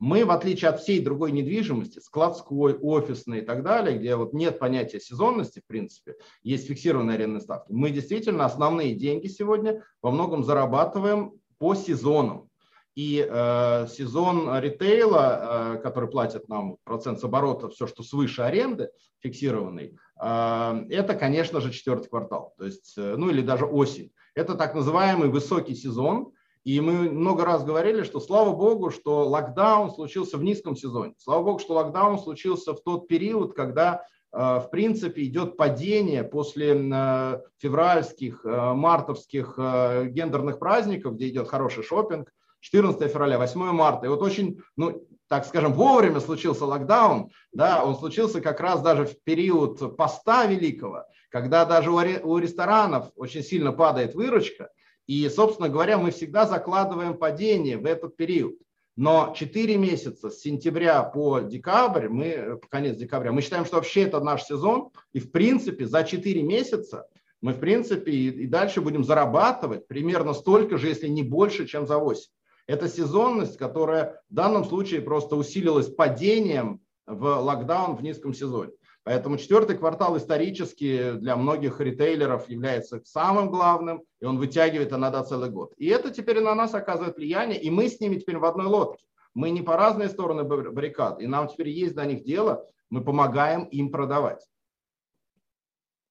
мы, в отличие от всей другой недвижимости, складской, офисной и так далее, где вот нет понятия сезонности, в принципе, есть фиксированные арендные ставки, мы действительно основные деньги сегодня во многом зарабатываем по сезонам. И э, сезон ритейла, э, который платит нам процент с оборота, все, что свыше аренды фиксированный, э, это, конечно же, четвертый квартал, то есть, э, ну или даже осень. Это так называемый высокий сезон, и мы много раз говорили, что слава богу, что локдаун случился в низком сезоне. Слава богу, что локдаун случился в тот период, когда э, в принципе идет падение после э, февральских, э, мартовских гендерных праздников, где идет хороший шопинг, 14 февраля, 8 марта. И вот очень, ну, так скажем, вовремя случился локдаун, да, он случился как раз даже в период поста великого, когда даже у ресторанов очень сильно падает выручка, и, собственно говоря, мы всегда закладываем падение в этот период. Но 4 месяца с сентября по декабрь, мы, по конец декабря, мы считаем, что вообще это наш сезон. И в принципе за 4 месяца мы в принципе и, и дальше будем зарабатывать примерно столько же, если не больше, чем за 8. Это сезонность, которая в данном случае просто усилилась падением в локдаун в низком сезоне. Поэтому четвертый квартал исторически для многих ритейлеров является самым главным, и он вытягивает иногда целый год. И это теперь на нас оказывает влияние, и мы с ними теперь в одной лодке. Мы не по разные стороны баррикад, и нам теперь есть до них дело, мы помогаем им продавать.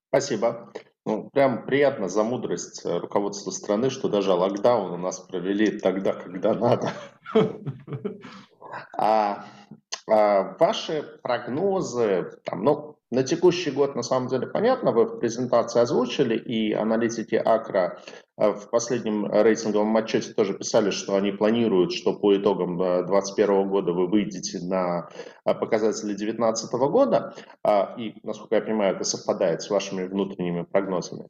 Спасибо. Ну, прям приятно за мудрость руководства страны, что даже локдаун у нас провели тогда, когда надо. А а, ваши прогнозы, там, ну, на текущий год, на самом деле, понятно, вы в презентации озвучили, и аналитики Акра а, в последнем рейтинговом отчете тоже писали, что они планируют, что по итогам 2021 года вы выйдете на а, показатели 2019 года, и, насколько я понимаю, это совпадает с вашими внутренними прогнозами.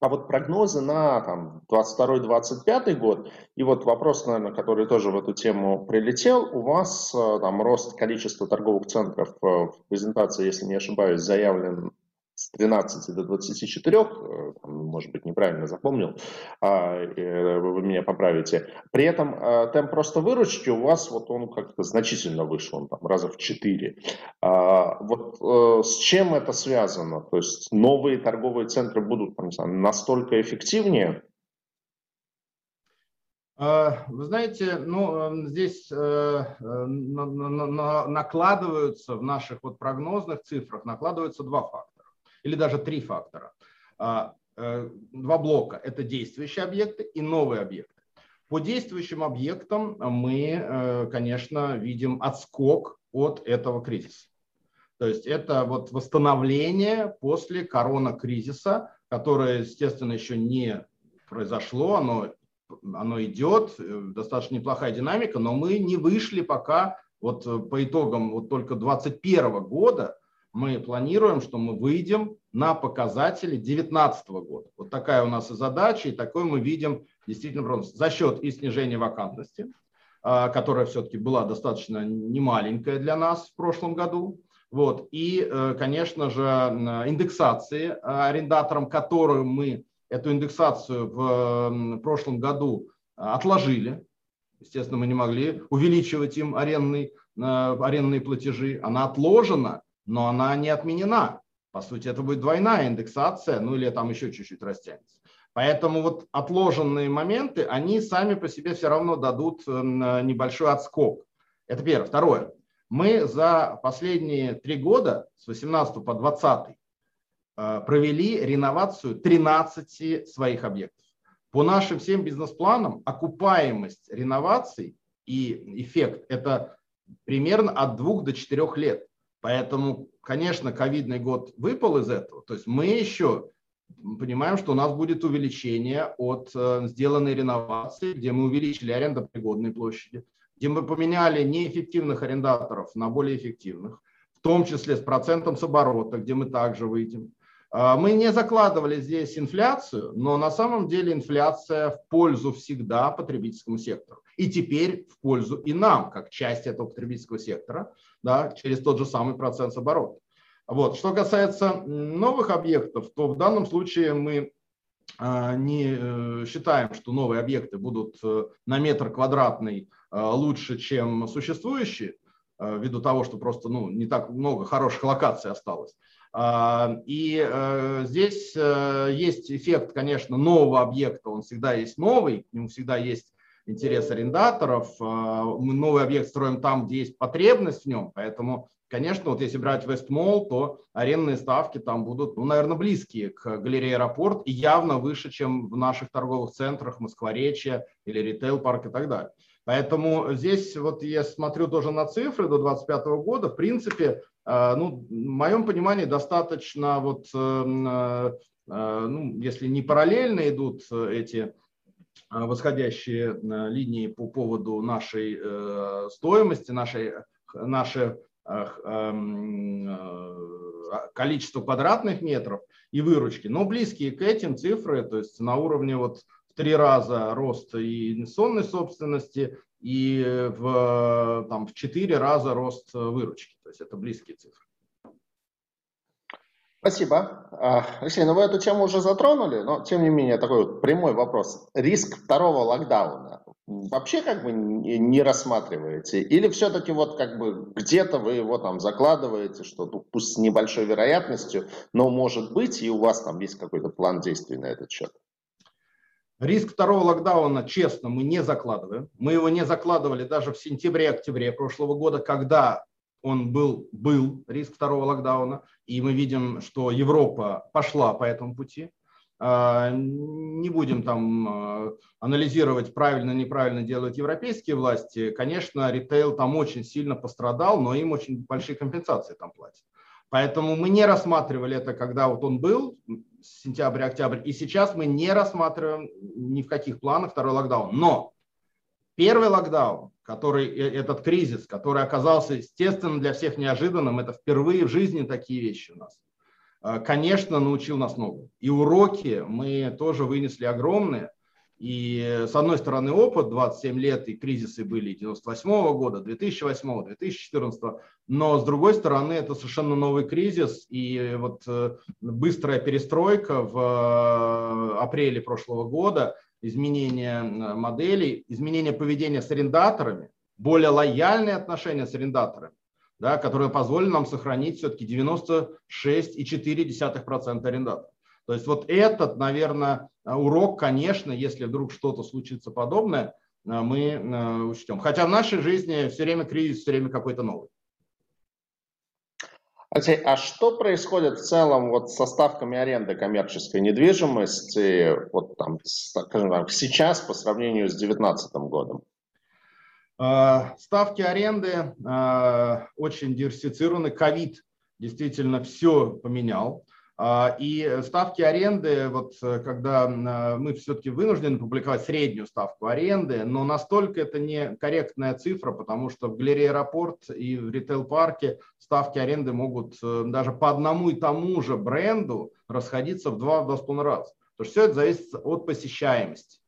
А вот прогнозы на там, 22-25 год, и вот вопрос, наверное, который тоже в эту тему прилетел, у вас э, там рост количества торговых центров э, в презентации, если не ошибаюсь, заявлен с 13 до 24, э, может быть, неправильно запомнил, а, э, вы меня поправите. При этом э, темп просто выручки у вас, вот он как-то значительно выше, он там раза в 4. А, вот с чем это связано? То есть новые торговые центры будут настолько эффективнее? А, вы знаете, ну, здесь накладываются в наших вот прогнозных цифрах, накладываются два факта или даже три фактора. два блока. Это действующие объекты и новые объекты. По действующим объектам мы, конечно, видим отскок от этого кризиса. То есть это вот восстановление после корона-кризиса, которое, естественно, еще не произошло, оно, оно идет, э, достаточно неплохая динамика, но мы не вышли пока, вот э, по итогам вот только 2021 года, мы планируем, что мы выйдем на показатели 2019 года. Вот такая у нас и задача, и такой мы видим действительно за счет и снижения вакантности, а, которая все-таки была достаточно немаленькая для нас в прошлом году, вот. И, э, конечно же, индексации арендаторам, которую мы эту индексацию в прошлом году отложили. Естественно, мы не могли увеличивать им арендный, э, арендные платежи. Она отложена, но она не отменена. По сути, это будет двойная индексация, ну или там еще чуть-чуть растянется. Поэтому вот отложенные моменты, они сами по себе все равно дадут э, небольшой отскок. Это первое. Второе. Мы за последние три года, с 18 по 20, э, провели реновацию 13 своих объектов. По нашим всем бизнес-планам окупаемость реноваций и эффект – это примерно от двух до четырех лет. Поэтому, конечно, ковидный год выпал из этого. То есть мы еще понимаем, что у нас будет увеличение от э, сделанной реновации, где мы увеличили арендопригодные площади, где мы поменяли неэффективных арендаторов на более эффективных, в том числе с процентом с оборота, где мы также выйдем. А, мы не закладывали здесь инфляцию, но на самом деле инфляция в пользу всегда потребительскому сектору. И теперь в пользу и нам, как части этого потребительского сектора, да, через тот же самый процент оборота. Вот. Что касается новых объектов, то в данном случае мы а, не э, считаем, что новые объекты будут э, на метр квадратный э, лучше, чем существующие, ввиду того, что просто ну, не так много хороших локаций осталось. А, и здесь есть эффект, конечно, нового объекта, он всегда есть новый, к нему всегда есть интерес арендаторов. Мы новый объект строим там, где есть потребность в нем, поэтому Конечно, вот если брать Вестмол, то арендные ставки там будут, ну, наверное, близкие к галерее аэропорт и явно выше, чем в наших торговых центрах Москворечья или ритейл-парк и так далее. Поэтому здесь вот я смотрю тоже на цифры до 2025 года. В принципе, э, ну, в моем понимании достаточно вот, э, э, ну, если не параллельно идут эти восходящие линии по поводу нашей стоимости, нашей, нашей Эм, количество квадратных метров и выручки, но близкие к этим цифры, то есть на уровне вот три раза роста и инвестиционной собственности и в, там, в четыре раза рост выручки. То есть это близкие цифры. Спасибо. А, Алексей, ну вы эту тему уже затронули, но тем не менее такой вот прямой вопрос. Риск второго локдауна вообще как бы не рассматриваете? Или все-таки вот как бы где-то вы его там закладываете, что ну, пусть с небольшой вероятностью, но может быть, и у вас там есть какой-то план действий на этот счет? Риск второго локдауна, честно, мы не закладываем. Мы его не закладывали даже в сентябре-октябре прошлого года, когда он был, был риск второго локдауна, и мы видим, что Европа пошла по этому пути. А, не будем там а, анализировать, правильно, неправильно делают европейские власти. Конечно, ритейл там очень сильно пострадал, но им очень большие компенсации там платят. Поэтому мы не рассматривали это, когда вот он был, сентябрь-октябрь, и сейчас мы не рассматриваем ни в каких планах второй локдаун. Но первый локдаун, который, э, этот кризис, который оказался, естественно, для всех неожиданным, это впервые в жизни такие вещи у нас. А, конечно, научил нас новому. И уроки мы тоже вынесли огромные. И с одной стороны опыт, 27 лет, и кризисы были 98 -го года, 2008, 2014, но с другой стороны это совершенно новый кризис, и вот э, быстрая перестройка в э, апреле прошлого года, изменение моделей, изменение поведения с арендаторами, более лояльные отношения с арендаторами, да, которые позволили нам сохранить все-таки 96,4% арендаторов. То есть вот этот, наверное, урок, конечно, если вдруг что-то случится подобное, мы э, учтем. Хотя в нашей жизни все время кризис, все время какой-то новый. Алексей, а что происходит в целом вот со ставками аренды коммерческой недвижимости вот там, скажем так, сейчас по сравнению с 2019 годом? А, ставки аренды а, очень диверсифицированы. Ковид действительно все поменял. А, и ставки аренды, вот э, когда а, мы все-таки вынуждены публиковать среднюю ставку аренды, но настолько это не корректная цифра, потому что в галерее аэропорт и в ритейл-парке ставки аренды могут э, даже по одному и тому же бренду расходиться в два-два с половиной раза. То есть все это зависит от посещаемости.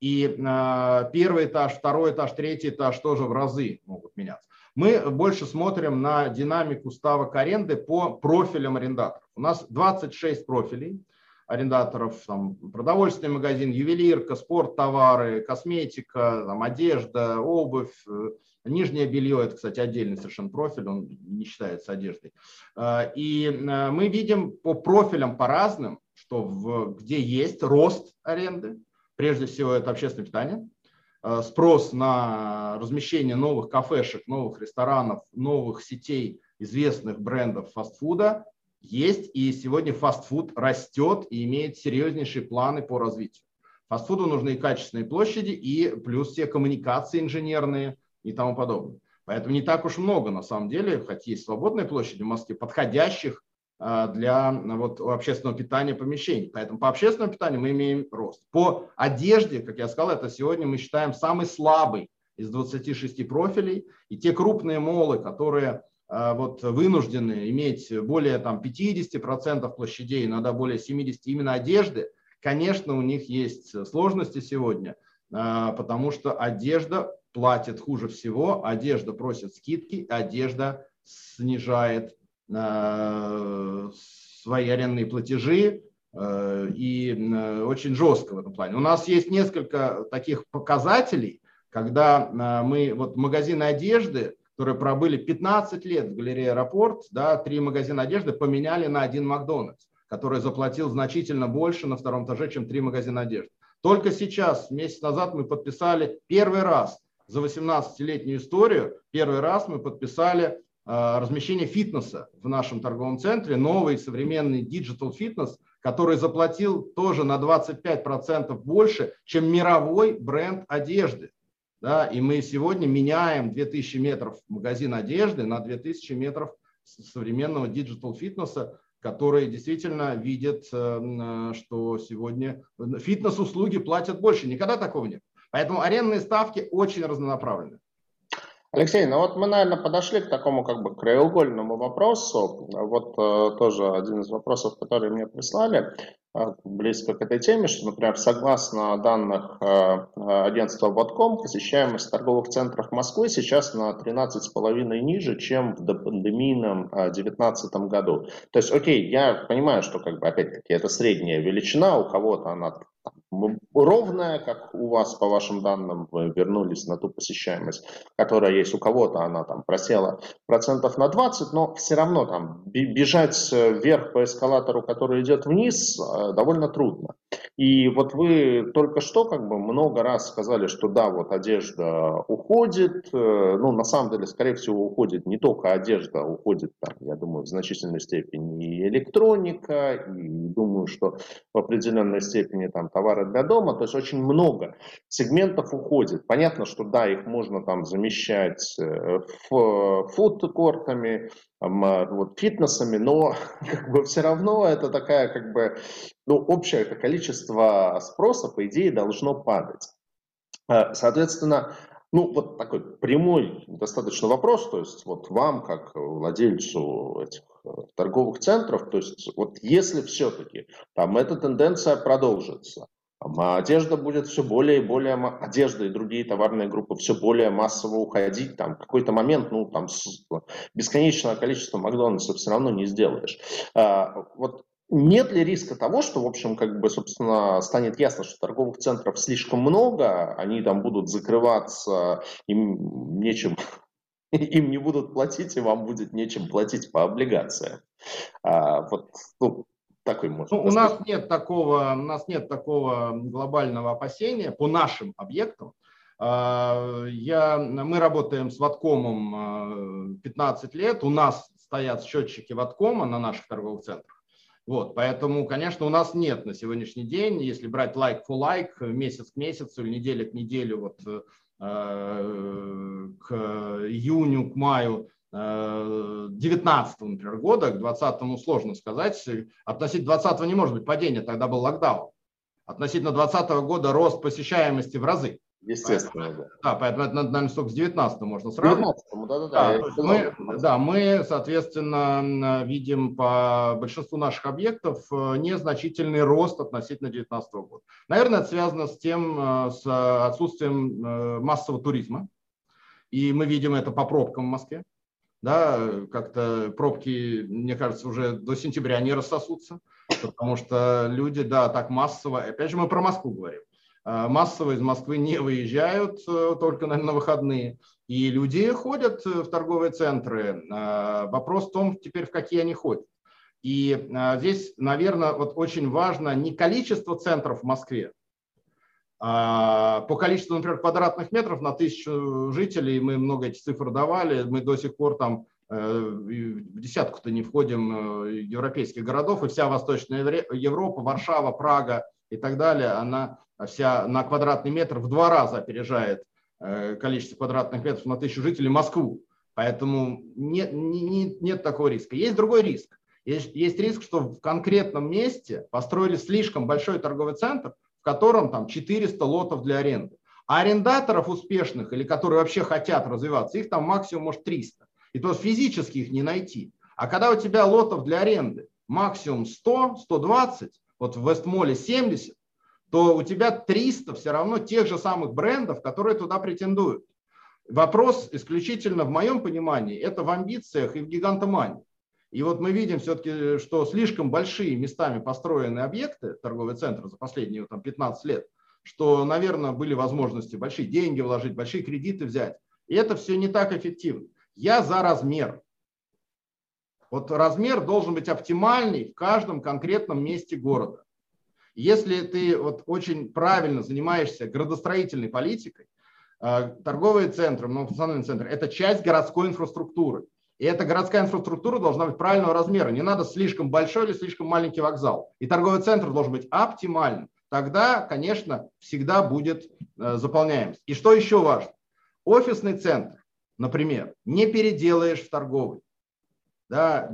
И э, первый этаж, второй этаж, третий этаж тоже в разы могут меняться. Мы больше смотрим на динамику ставок аренды по профилям арендаторов. У нас 26 профилей арендаторов, там, продовольственный магазин, ювелирка, спорттовары, косметика, там, одежда, обувь, э, нижнее белье, это, кстати, отдельный совершенно профиль, он не считается одеждой. Э, и э, мы видим по профилям по разным, что в, где есть рост аренды, прежде всего это общественное питание, спрос на размещение новых кафешек, новых ресторанов, новых сетей известных брендов фастфуда есть, и сегодня фастфуд растет и имеет серьезнейшие планы по развитию. Фастфуду нужны и качественные площади, и плюс все коммуникации инженерные и тому подобное. Поэтому не так уж много, на самом деле, хотя есть свободные площади в Москве, подходящих для вот, общественного питания помещений. Поэтому по общественному питанию мы имеем рост. По одежде, как я сказал, это сегодня мы считаем самый слабый из 26 профилей. И те крупные молы, которые а, вот вынуждены иметь более там, 50% площадей, иногда более 70% именно одежды, конечно, у них есть сложности сегодня, а, потому что одежда платит хуже всего, одежда просит скидки, одежда снижает а, свои арендные платежи, и очень жестко в этом плане. У нас есть несколько таких показателей, когда мы, вот магазины одежды, которые пробыли 15 лет в галерее «Аэропорт», да, три магазина одежды поменяли на один Макдональдс, который заплатил значительно больше на втором этаже, чем три магазина одежды. Только сейчас, месяц назад, мы подписали первый раз за 18-летнюю историю, первый раз мы подписали э, размещение фитнеса в нашем торговом центре, новый современный digital фитнес, который заплатил тоже на 25% больше, чем мировой бренд одежды. Да, и мы сегодня меняем 2000 метров магазин одежды на 2000 метров современного digital фитнеса, который действительно видит, э, что сегодня фитнес-услуги платят больше. Никогда такого нет. Поэтому арендные ставки очень разнонаправлены. Алексей, ну вот мы, наверное, подошли к такому как бы краеугольному вопросу. Вот э, тоже один из вопросов, которые мне прислали. А, близко к этой теме, что, например, согласно данных а, агентства Водком, посещаемость торговых центров Москвы сейчас на 13,5 ниже, чем в допандемийном 2019 году. То есть, окей, я понимаю, что, как бы, опять-таки, это средняя величина, у кого-то она ровная, как у вас, по вашим данным, вы вернулись на ту посещаемость, которая есть у кого-то, она там просела процентов на 20, но все равно там бежать вверх по эскалатору, который идет вниз, э, довольно трудно. И вот вы только что как бы много раз сказали, что да, вот одежда уходит, э, ну на самом деле, скорее всего, уходит не только одежда, уходит там, я думаю, в значительной степени и электроника, и думаю, что в определенной степени там товары для дома, то есть очень много сегментов уходит. Понятно, что да, их можно там замещать э, фудкортами, вот, фитнесами, но как бы все равно это такая как бы, ну, общее это количество спроса, по идее, должно падать. Э, соответственно, ну, вот такой прямой достаточно вопрос, то есть вот вам, как владельцу этих э, торговых центров, то есть вот если все-таки там эта тенденция продолжится, одежда будет все более и более, одежда и другие товарные группы все более массово уходить. Там какой-то момент, ну, там бесконечное количество Макдональдсов все равно не сделаешь. А, вот нет ли риска того, что, в общем, как бы, собственно, станет ясно, что торговых центров слишком много, они там будут закрываться, им нечем, им не будут платить, и вам будет нечем платить по облигациям. А, вот, ну, такой может ну, у нас нет такого, у нас нет такого глобального опасения по нашим объектам. А, я, мы работаем с Ваткомом 15 лет. У нас стоят счетчики Ваткома на наших торговых центрах. Вот, поэтому, конечно, у нас нет на сегодняшний день, если брать лайк like for like, месяц к месяцу или неделя к неделе, вот э, к июню, к маю 19 например, года, к 20 сложно сказать. Относительно 20 не может быть падения, тогда был локдаун. Относительно 20 года рост посещаемости в разы. Естественно, поэтому, да. Да, поэтому это, наверное, только с 19 можно сравнивать. 19 да, да, да. да мы, да, мы, соответственно, видим по большинству наших объектов э, незначительный рост относительно 2019 года. Наверное, это связано с тем, э, с отсутствием э, массового туризма. И мы видим это по пробкам в Москве. Да, как-то пробки, мне кажется, уже до сентября не рассосутся, потому что люди, да, так массово, опять же, мы про Москву говорим, а, массово из Москвы не выезжают э, только на, на выходные. И люди ходят в торговые центры. А, вопрос в том, теперь в какие они ходят. И а, здесь, наверное, вот очень важно не количество центров в Москве, по количеству, например, квадратных метров на тысячу жителей, мы много этих цифр давали, мы до сих пор там э, в десятку-то не входим э, европейских городов, и вся Восточная Европа, Варшава, Прага и так далее, она вся на квадратный метр в два раза опережает э, количество квадратных метров на тысячу жителей Москву. Поэтому нет, нет, нет такого риска. Есть другой риск. Есть, есть риск, что в конкретном месте построили слишком большой торговый центр, котором там 400 лотов для аренды. А арендаторов успешных или которые вообще хотят развиваться, их там максимум может 300. И то физически их не найти. А когда у тебя лотов для аренды максимум 100, 120, вот в Вестмоле 70, то у тебя 300 все равно тех же самых брендов, которые туда претендуют. Вопрос исключительно, в моем понимании, это в амбициях и в гигантомании. И вот мы видим все-таки, что слишком большие местами построены объекты, торговые центры за последние там, 15 лет, что, наверное, были возможности большие деньги вложить, большие кредиты взять. И это все не так эффективно. Я за размер. Вот размер должен быть оптимальный в каждом конкретном месте города. Если ты вот очень правильно занимаешься градостроительной политикой, э, торговые центры, многофункциональные центры – это часть городской инфраструктуры. И эта городская инфраструктура должна быть правильного размера. Не надо слишком большой или слишком маленький вокзал. И торговый центр должен быть оптимальным. Тогда, конечно, всегда будет э, заполняемость. И что еще важно? Офисный центр, например, не переделаешь в торговый да,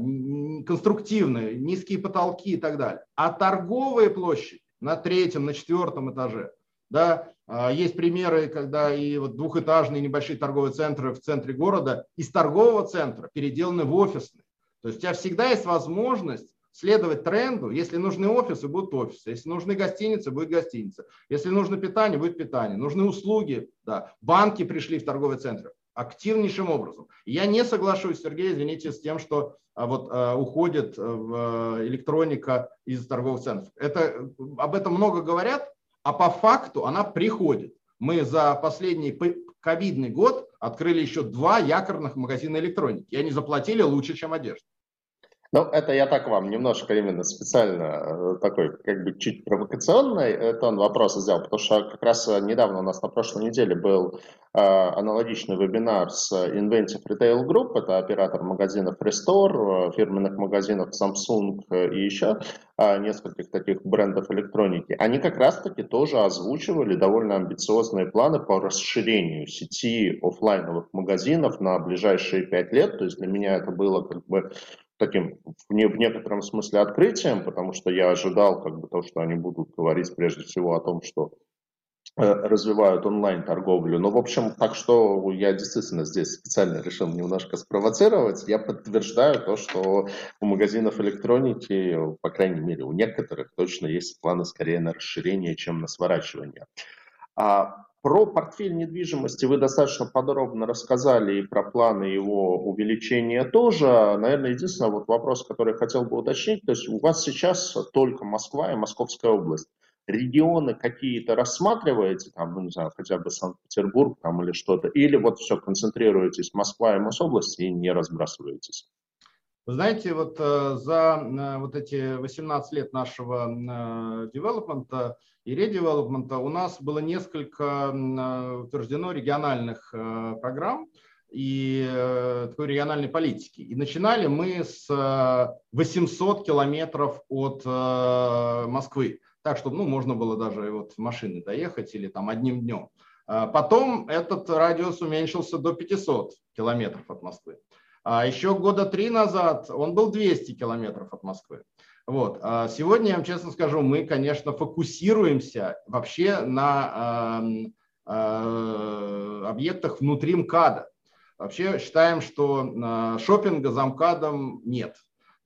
конструктивные, низкие потолки и так далее. А торговые площади на третьем, на четвертом этаже, да, есть примеры, когда и вот двухэтажные небольшие торговые центры в центре города из торгового центра переделаны в офисные. То есть у тебя всегда есть возможность следовать тренду. Если нужны офисы, будут офисы. Если нужны гостиницы, будет гостиница. Если нужно питание, будет питание. Нужны услуги. Да. Банки пришли в торговый центр активнейшим образом. Я не соглашусь, Сергей, извините, с тем, что а, вот а, уходит в электроника из торговых центров. Это, об этом много говорят, а по факту она приходит. Мы за последний ковидный год открыли еще два якорных магазина электроники, и они заплатили лучше, чем одежда. Ну, это я так вам немножко именно специально э, такой, как бы чуть провокационный это он вопрос сделал, потому что как раз э, недавно у нас на прошлой неделе был э, аналогичный вебинар с Inventive Retail Group, это оператор магазинов Restore, э, фирменных магазинов Samsung и еще э, нескольких таких брендов электроники. Они как раз-таки тоже озвучивали довольно амбициозные планы по расширению сети офлайновых магазинов на ближайшие пять лет. То есть для меня это было как бы таким в, не, в некотором смысле открытием, потому что я ожидал как бы то, что они будут говорить прежде всего о том, что э, развивают онлайн-торговлю. Но, в общем, так что я действительно здесь специально решил немножко спровоцировать. Я подтверждаю то, что у магазинов электроники, по крайней мере, у некоторых точно есть планы скорее на расширение, чем на сворачивание. А про портфель недвижимости вы достаточно подробно рассказали и про планы его увеличения тоже. Наверное, единственный вот вопрос, который я хотел бы уточнить, то есть у вас сейчас только Москва и Московская область. Регионы какие-то рассматриваете, там, ну, не знаю, хотя бы Санкт-Петербург там или что-то, или вот все концентрируетесь Москва и Мособласть и не разбрасываетесь? Вы знаете, вот э, за э, вот эти 18 лет нашего э, девелопмента и редевелопмента у нас было несколько утверждено региональных программ. и такой региональной политики. И начинали мы с 800 километров от Москвы, так, чтобы ну, можно было даже вот в машины доехать или там одним днем. Потом этот радиус уменьшился до 500 километров от Москвы. А еще года три назад он был 200 километров от Москвы. Вот. А сегодня, я вам честно скажу, мы, конечно, фокусируемся вообще на э, э, объектах внутри МКАДа. Вообще считаем, что э, шопинга за МКАДом нет.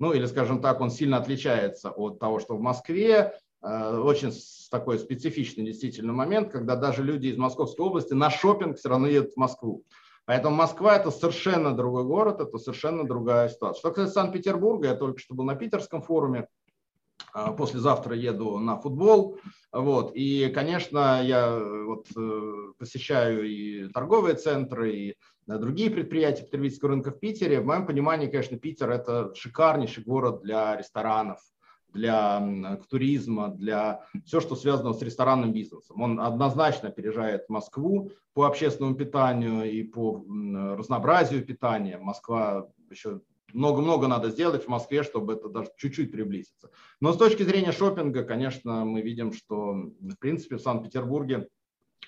Ну или, скажем так, он сильно отличается от того, что в Москве. Э, очень такой специфичный действительно момент, когда даже люди из Московской области на шопинг все равно едут в Москву. Поэтому Москва это совершенно другой город, это совершенно другая ситуация. Что касается Санкт-Петербурга, я только что был на питерском форуме, а, послезавтра еду на футбол. Вот. И, конечно, я э, вот э, посещаю и торговые центры, и другие предприятия потребительского рынка в Питере. В моем понимании, конечно, Питер – это шикарнейший город для ресторанов, для туризма, для все, что связано с ресторанным бизнесом. Он однозначно опережает Москву по общественному питанию и по разнообразию питания. Москва еще много-много надо сделать в Москве, чтобы это даже чуть-чуть приблизиться. Но с точки зрения шопинга, конечно, мы видим, что в принципе в Санкт-Петербурге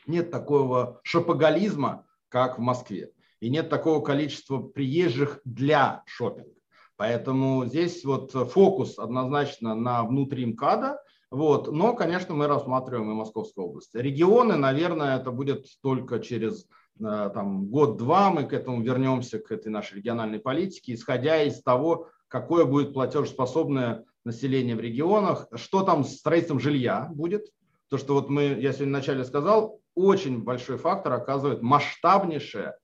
нет такого шопоголизма, как в Москве. И нет такого количества приезжих для шопинга. Поэтому здесь вот фокус однозначно на внутри МКАДа, вот. Но, конечно, мы рассматриваем и Московскую область. Регионы, наверное, это будет только через э, там, год-два мы к этому вернемся, к этой нашей региональной политике, исходя из того, какое будет платежеспособное население в регионах, что там с строительством жилья будет. То, что вот мы, я сегодня вначале сказал, очень большой фактор оказывает масштабнейшая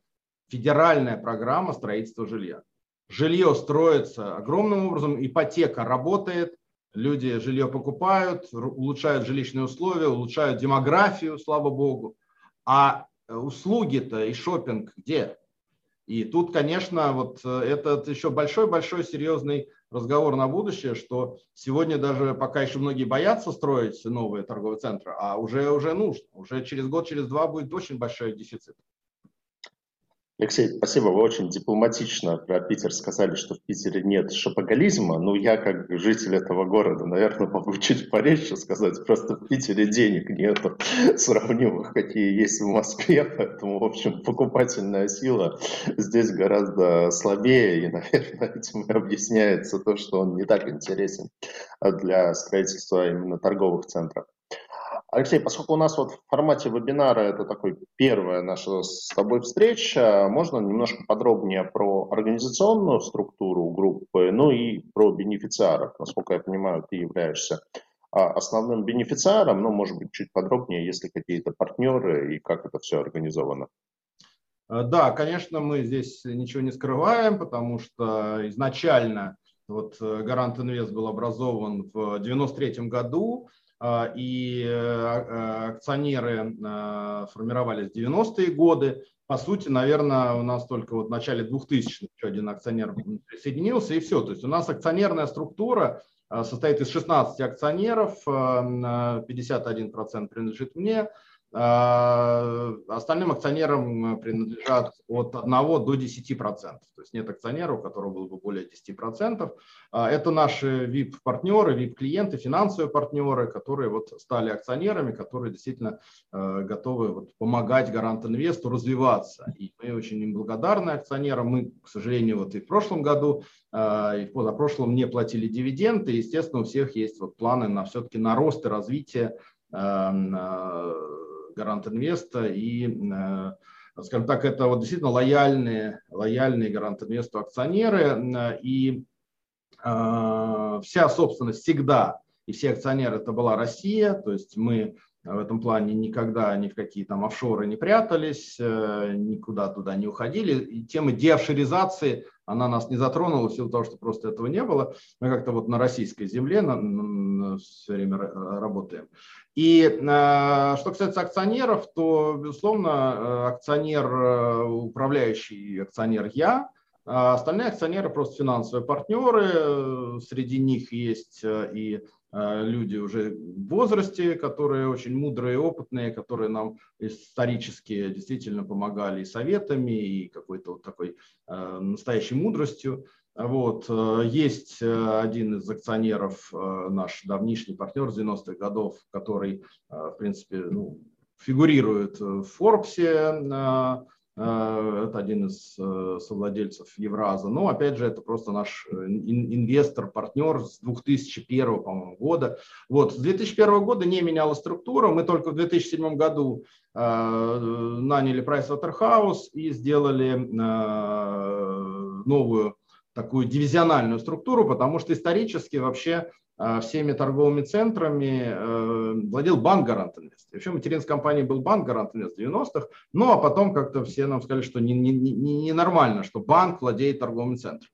федеральная программа строительства жилья жилье строится огромным образом, ипотека работает, люди жилье покупают, улучшают жилищные условия, улучшают демографию, слава богу. А э, услуги-то и шопинг где? И тут, конечно, вот э, это еще большой-большой серьезный разговор на будущее, что сегодня даже пока еще многие боятся строить новые торговые центры, а уже, уже нужно. Уже через год, через два будет очень большой дефицит. Алексей, спасибо. Вы очень дипломатично про Питер сказали, что в Питере нет шопоголизма. Ну, я как житель этого города, наверное, могу чуть порезче сказать. Просто в Питере денег нету сравнимых, какие есть в Москве. Поэтому, в общем, покупательная сила здесь гораздо слабее. И, наверное, этим и объясняется то, что он не так интересен для строительства именно торговых центров. Алексей, поскольку у нас вот в формате вебинара это такой первая наша с тобой встреча, можно немножко подробнее про организационную структуру группы, ну и про бенефициаров. Насколько я понимаю, ты являешься а, основным бенефициаром, но, может быть, чуть подробнее, если какие-то партнеры и как это все организовано. Э, да, конечно, мы здесь ничего не скрываем, потому что изначально вот э, Гарант Инвест был образован в 1993 году, и э, а, акционеры а, формировались в 90-е годы. По сути, наверное, у нас только вот в начале 2000-х еще один акционер присоединился, и все. То есть у нас акционерная структура состоит из 16 акционеров, 51% принадлежит мне, а, остальным акционерам принадлежат от 1 до 10%. То есть нет акционера, у которого было бы более 10%. А, это наши VIP-партнеры, VIP-клиенты, финансовые партнеры, которые вот стали акционерами, которые действительно а, готовы вот помогать Гарант Инвесту развиваться. И мы очень им благодарны акционерам. Мы, к сожалению, вот и в прошлом году, и в позапрошлом не платили дивиденды. Естественно, у всех есть вот планы на все-таки на рост и развитие Гарант Инвеста и э, скажем так, это вот действительно лояльные, лояльные Гарант Инвесту акционеры. И э, вся собственность всегда и все акционеры это была Россия, то есть мы в этом плане никогда ни в какие там офшоры не прятались, э, никуда туда не уходили. И тема деофшоризации, она нас не затронула в силу того, что просто этого не было. Мы как-то вот на российской земле на, все время работаем. И э, что касается акционеров, то, безусловно, э, акционер, управляющий акционер я, а остальные акционеры просто финансовые партнеры. Среди них есть и люди уже в возрасте, которые очень мудрые опытные, которые нам исторически действительно помогали и советами, и какой-то вот такой настоящей мудростью. Вот. Есть один из акционеров, наш давнишний партнер с 90-х годов, который, в принципе, ну, фигурирует в Форбсе, Э, это один из э, совладельцев Евраза. Но, опять же, это просто наш э, инвестор, партнер с 2001 по-моему, года. Вот, с 2001 года не меняла структура. Мы только в 2007 году наняли Pricewaterhouse и сделали новую такую дивизиональную структуру, потому что исторически вообще а, всеми торговыми центрами э, владел банк Гарант Инвест. Вообще материнской компанией был банк Гарант Инвест в 90-х, ну а потом как-то все нам сказали, что ненормально, не, не, не что банк владеет торговым центром.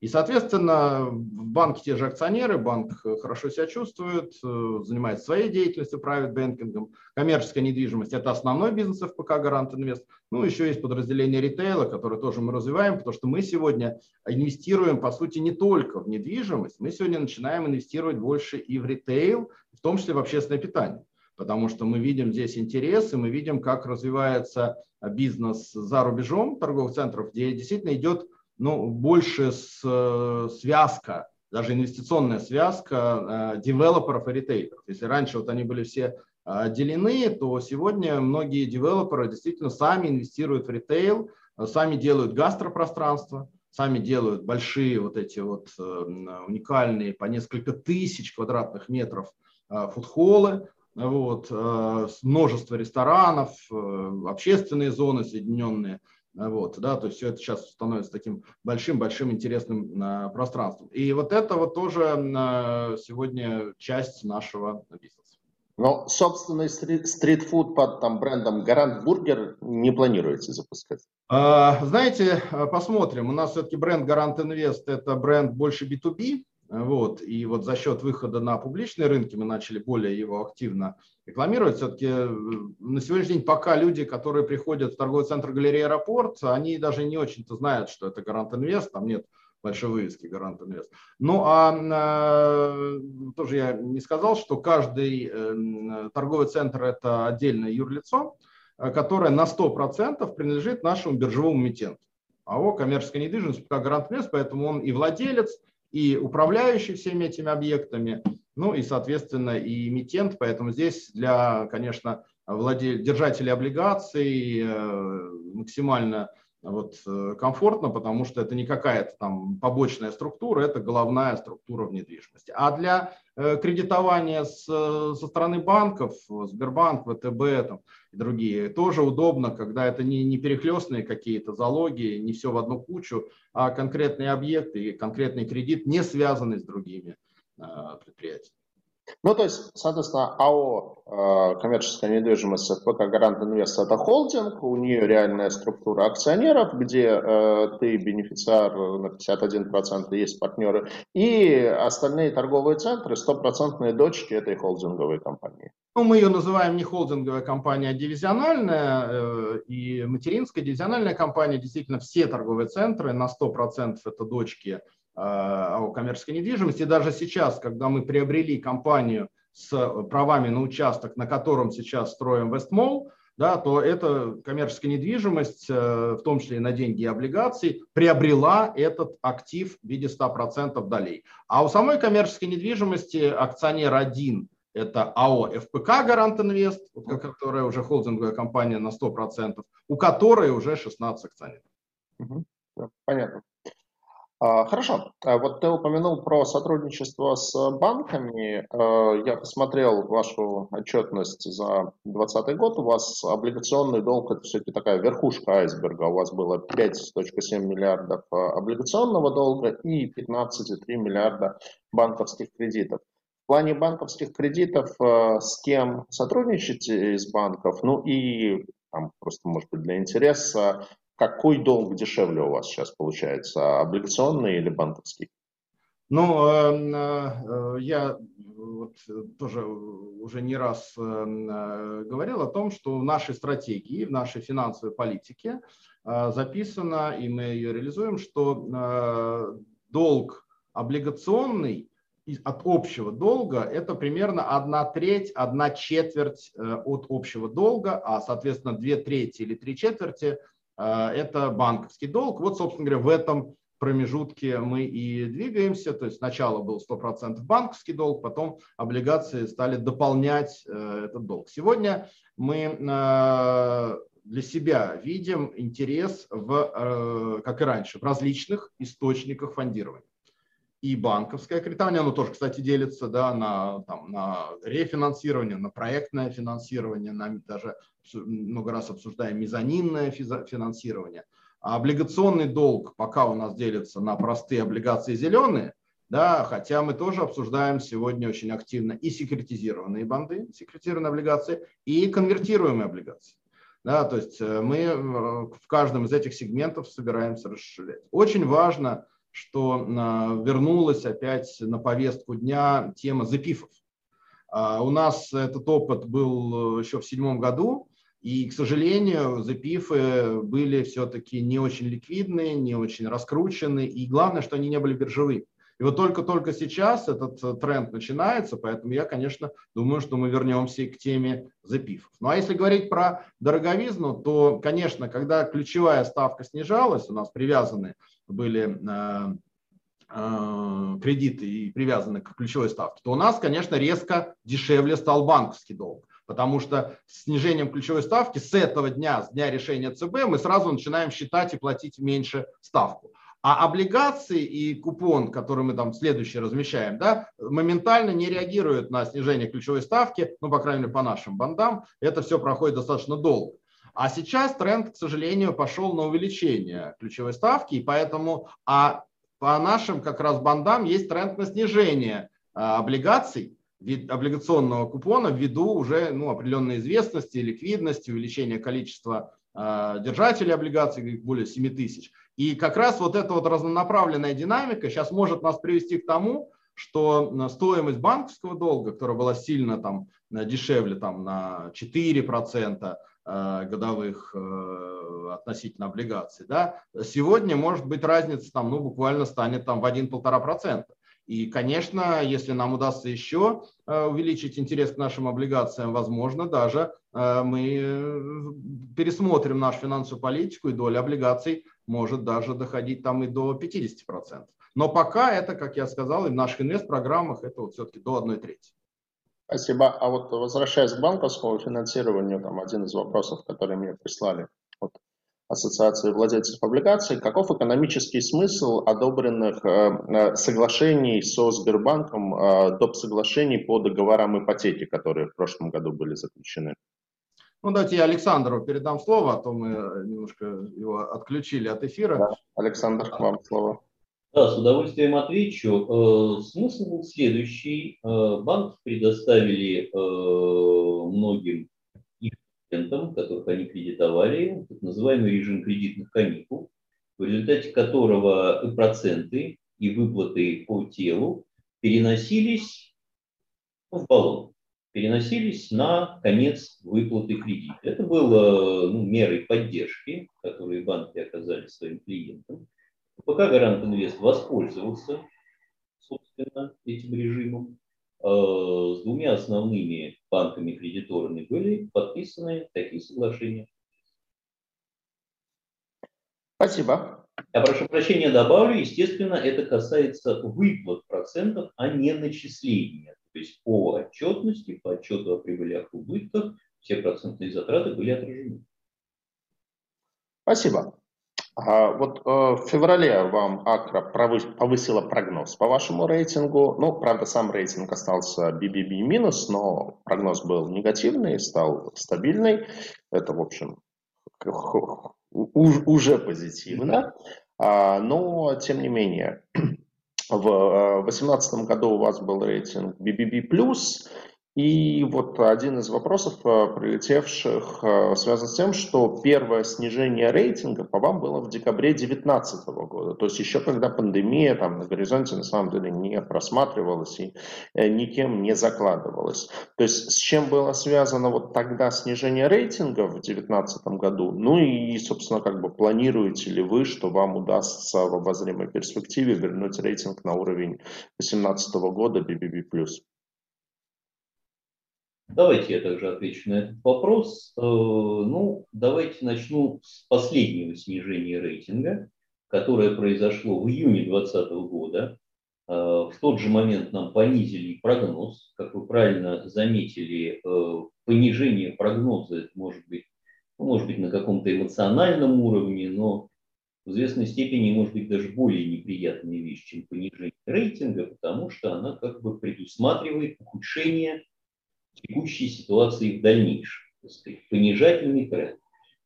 И, соответственно, в банке те же акционеры, банк э, хорошо себя чувствует, э, занимается своей деятельностью, private банкингом. Коммерческая недвижимость – это основной бизнес ФПК «Гарант Инвест». Ну, еще есть подразделение ритейла, которое тоже мы развиваем, потому что мы сегодня инвестируем, по сути, не только в недвижимость, мы сегодня начинаем инвестировать больше и в ритейл, в том числе в общественное питание потому что мы видим здесь интерес, и мы видим, как развивается бизнес за рубежом торговых центров, где действительно идет ну, больше с, э, связка, даже инвестиционная связка э, девелоперов и ритейлеров. Если раньше вот они были все э, отделены, то сегодня многие девелоперы действительно сами инвестируют в ритейл, сами делают гастропространство, сами делают большие вот эти вот уникальные по несколько тысяч квадратных метров фудхоллы, вот, множество ресторанов, общественные зоны соединенные – вот, да, то есть все это сейчас становится таким большим-большим интересным а, пространством. И вот это вот тоже а, сегодня часть нашего бизнеса. Но собственный стрит, стритфуд под там, брендом Гарант Бургер не планируете запускать? А, знаете, посмотрим. У нас все-таки бренд Гарант Инвест это бренд больше B2B, вот, и вот за счет выхода на публичные рынки мы начали более его активно рекламировать. Все-таки э, на сегодняшний день пока люди, которые приходят в торговый центр галерея аэропорт, они даже не очень-то знают, что это Гарант Инвест, там нет большой вывески Гарант Инвест. Ну а э, тоже я не сказал, что каждый э, торговый центр это отдельное юрлицо, э, которое на 100% принадлежит нашему биржевому эмитенту. АО «Коммерческая недвижимость» пока Гарант Инвест, поэтому он и владелец, и управляющий всеми этими объектами, ну и, соответственно, и эмитент. Поэтому здесь для, конечно, владель... держателей облигаций э, максимально вот, э, комфортно, потому что это не какая-то там побочная структура, это головная структура в недвижимости. А для э, кредитования с, со стороны банков, Сбербанк, ВТБ там, другие, тоже удобно, когда это не, не перехлестные какие-то залоги, не все в одну кучу, а конкретные объекты и конкретный кредит, не связанный с другими э, предприятиями. Ну, то есть, соответственно, АО э, «Коммерческая недвижимость» ФПК «Гарант Инвест» – это холдинг, у нее реальная структура акционеров, где э, ты бенефициар на 51%, есть партнеры, и остальные торговые центры – стопроцентные дочки этой холдинговой компании. Ну, мы ее называем не холдинговая компания, а дивизиональная, э, и материнская дивизиональная компания, действительно, все торговые центры на 100% это дочки о коммерческой недвижимости. И даже сейчас, когда мы приобрели компанию с правами на участок, на котором сейчас строим Вестмол, да, то эта коммерческая недвижимость, э, в том числе и на деньги и облигации, приобрела этот актив в виде 100% долей. А у самой коммерческой недвижимости акционер один – это АО ФПК Гарант Инвест, которая уже холдинговая компания на 100%, у которой уже 16 акционеров. Понятно. А, хорошо. А вот ты упомянул про сотрудничество с банками. А, я посмотрел вашу отчетность за 2020 год. У вас облигационный долг – это все-таки такая верхушка айсберга. У вас было 5,7 миллиардов облигационного долга и 15,3 миллиарда банковских кредитов. В плане банковских кредитов с кем сотрудничаете из банков? Ну и там, просто, может быть, для интереса, какой долг дешевле у вас сейчас получается, облигационный или банковский? Ну, эм, э, я вот тоже уже не раз э, говорил о том, что в нашей стратегии, в нашей финансовой политике э, записано, и мы ее реализуем, что долг облигационный от общего долга это примерно одна треть, одна четверть э, от общего долга, а соответственно две трети или три четверти э, это банковский долг. Вот, собственно говоря, в этом промежутке мы и двигаемся. То есть сначала был 100% банковский долг, потом облигации стали дополнять э, этот долг. Сегодня мы для себя видим интерес в, как и раньше, в различных источниках фондирования и банковское кредитование, оно тоже, кстати, делится да, на, там, на рефинансирование, на проектное финансирование, на даже много раз обсуждаем мезонинное финансирование. А облигационный долг пока у нас делится на простые облигации зеленые, да, хотя мы тоже обсуждаем сегодня очень активно и секретизированные банды, секретизированные облигации, и конвертируемые облигации. Да, то есть э, мы э, в каждом из этих сегментов собираемся расширять. Очень важно что а, вернулась опять на повестку дня тема запифов. А, у нас этот опыт был еще в седьмом году, и, к сожалению, запифы были все-таки не очень ликвидные, не очень раскручены, и главное, что они не были биржевыми. И вот только-только сейчас этот э, тренд начинается, поэтому я, конечно, думаю, что мы вернемся к теме запифов. Ну а если говорить про дороговизну, то, конечно, когда ключевая ставка снижалась, у нас привязаны были э, э, кредиты и привязаны к ключевой ставке, то у нас, конечно, резко дешевле стал банковский долг. Потому что с снижением ключевой ставки с этого дня, с дня решения ЦБ, мы сразу начинаем считать и платить меньше ставку. А облигации и купон, который мы там следующий размещаем, да, моментально не реагируют на снижение ключевой ставки, ну, по крайней мере, по нашим бандам. Это все проходит достаточно долго. А сейчас тренд, к сожалению, пошел на увеличение ключевой ставки, и поэтому а по нашим как раз бандам есть тренд на снижение а, облигаций, облигационного купона ввиду уже ну, определенной известности, ликвидности, увеличения количества э, держателей облигаций, более 7 тысяч. И как раз вот эта вот разнонаправленная динамика сейчас может нас привести к тому, что стоимость банковского долга, которая была сильно там дешевле там, на 4% э, годовых э, относительно облигаций, да, сегодня может быть разница там, ну, буквально станет там, в 1-1,5%. И, конечно, если нам удастся еще э, увеличить интерес к нашим облигациям, возможно, даже мы пересмотрим нашу финансовую политику, и доля облигаций может даже доходить там и до 50%. Но пока это, как я сказал, и в наших инвест-программах это вот все-таки до 1 трети. Спасибо. А вот возвращаясь к банковскому финансированию, там один из вопросов, который мне прислали от Ассоциации владельцев облигаций, каков экономический смысл одобренных э, э соглашений со Сбербанком, э, доп. соглашений по договорам ипотеки, которые в прошлом году были заключены? Ну, давайте я Александру передам слово, а то мы немножко его отключили от эфира. Да. Александр, к вам слово. Да, с удовольствием отвечу. Э, смысл был следующий. Э, банки предоставили э, многим их клиентам, которых они кредитовали, так называемый режим кредитных каникул, в результате которого проценты и выплаты по телу переносились в баллон переносились на конец выплаты кредита. Это было ну, мерой поддержки, которые банки оказали своим клиентам. ПК Гарант Инвест воспользовался, собственно, этим режимом. А, с двумя основными банками-кредиторами были подписаны такие соглашения. Спасибо. Я прошу прощения, добавлю, естественно, это касается выплат процентов, а не начисления то есть по отчетности, по отчету о прибылях и убытках все процентные затраты были отражены. Спасибо. А вот э, в феврале вам Акра повысила прогноз по вашему рейтингу. Ну, правда, сам рейтинг остался BBB минус, но прогноз был негативный, стал стабильный. Это, в общем, уже позитивно. А, но, тем не менее, в 2018 э, году у вас был рейтинг BBB+, И вот один из вопросов, э, прилетевших, э, связан с тем, что первое снижение рейтинга по вам было в декабре 2019 года. То есть еще когда пандемия там на горизонте на самом деле не просматривалась и э, никем не закладывалась. То есть с чем было связано вот тогда снижение рейтинга в 2019 году? Ну и, собственно, как бы планируете ли вы, что вам удастся в обозримой перспективе вернуть рейтинг на уровень 2018 года BBB+. Давайте я также отвечу на этот вопрос. Э, ну, давайте начну с последнего снижения рейтинга, которое произошло в июне 2020 года. Э, в тот же момент нам понизили прогноз. Как вы правильно заметили, э, понижение прогноза это может быть, ну, может быть на каком-то эмоциональном уровне, но в известной степени может быть даже более неприятная вещь, чем понижение рейтинга, потому что она как бы предусматривает ухудшение текущей ситуации в дальнейшем, так сказать, понижательный тренд.